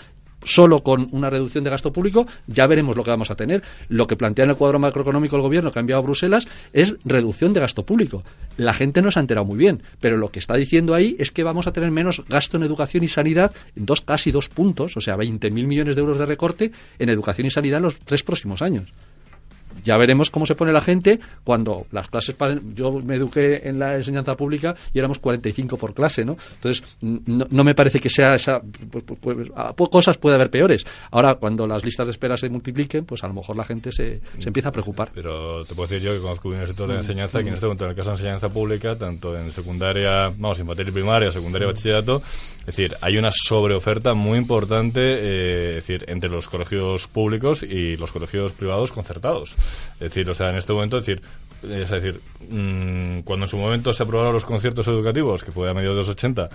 solo con una reducción de gasto público, ya veremos lo que vamos a tener. Lo que plantea en el cuadro macroeconómico el gobierno que ha enviado a Bruselas es reducción de gasto público. La gente no se ha enterado muy bien, pero lo que está diciendo ahí es que vamos a tener menos gasto en educación y sanidad, dos, casi dos puntos, o sea, 20.000 millones de euros de recorte en educación y sanidad en los tres próximos años. Ya veremos cómo se pone la gente cuando las clases... Yo me eduqué en la enseñanza pública y éramos 45 por clase, ¿no? Entonces, no, me parece que sea esa... Pues, pues, pues, cosas puede haber peores. Ahora, cuando las listas de espera se multipliquen, pues a lo mejor la gente se, se empieza a preocupar. Pero te puedo decir yo que conozco bien el sector de la mm. enseñanza, que en este momento, en el caso de la enseñanza pública, tanto en secundaria, vamos, infantil y primaria, secundaria y bachillerato, es decir, hay una sobreoferta muy importante, eh, es decir, entre los colegios públicos y los colegios privados concertados. Es decir, o sea, en este momento, decir, es decir, mm, cuando en su momento se aprobaron los conciertos educativos, que fue a mediados de los 80,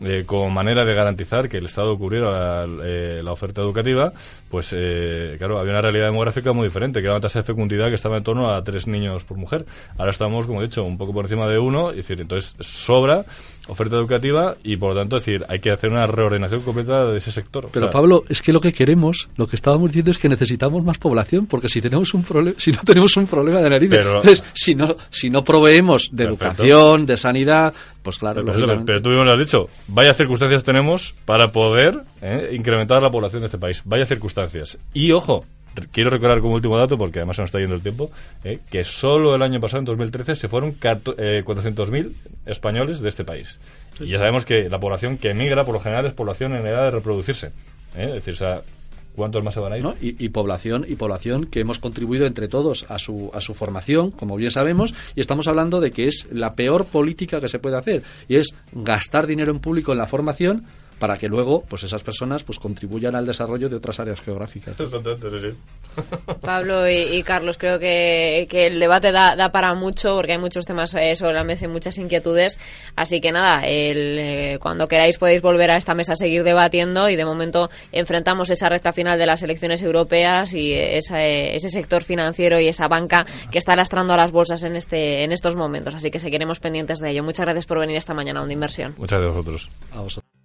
eh, como manera de garantizar que el Estado cubriera la, eh, oferta educativa, pues eh, claro, había una realidad demográfica muy diferente, que era una tasa de fecundidad que estaba en torno a tres niños por mujer. Ahora estamos, como he dicho, un poco por encima de uno, es decir, entonces sobra oferta educativa y por lo tanto, es decir, hay que hacer una reordenación completa de ese sector. Pero Pablo, es que lo que queremos, lo que estábamos diciendo es que necesitamos más población, porque si tenemos un problema, si no tenemos un problema de narices, entonces, si no, si no proveemos de educación, de sanidad, pues claro. Pero, tú mismo lo has dicho, vaya circunstancias tenemos para poder eh, incrementar la población de este país. Vaya circunstancias. Y ojo, quiero recordar como último dato, porque además se nos está yendo el tiempo, eh, que solo el año pasado, en 2013, se fueron eh, 400.000 españoles de este país. Y ya sabemos que la población que emigra, por lo general, es población en edad de reproducirse. ¿eh? Es decir, o sea, ¿Cuántos más se van a ir? Y, población y población que hemos contribuido entre todos a su, a su formación, como bien sabemos, y estamos hablando de que es la peor política que se puede hacer, y es gastar dinero en público en la formación para que luego pues esas personas pues contribuyan al desarrollo de otras áreas geográficas. Pablo y, Carlos, creo que, el debate da, para mucho porque hay muchos temas eh, sobre la mesa y muchas inquietudes. Así que nada, el, eh, cuando queráis podéis volver a esta mesa a seguir debatiendo y de momento enfrentamos esa recta final de las elecciones europeas y ese sector financiero y esa banca que está lastrando a las bolsas en, este, en estos momentos. Así que seguiremos pendientes de ello. Muchas gracias por venir esta mañana a una inversión. Muchas gracias a vosotros. A vosotros.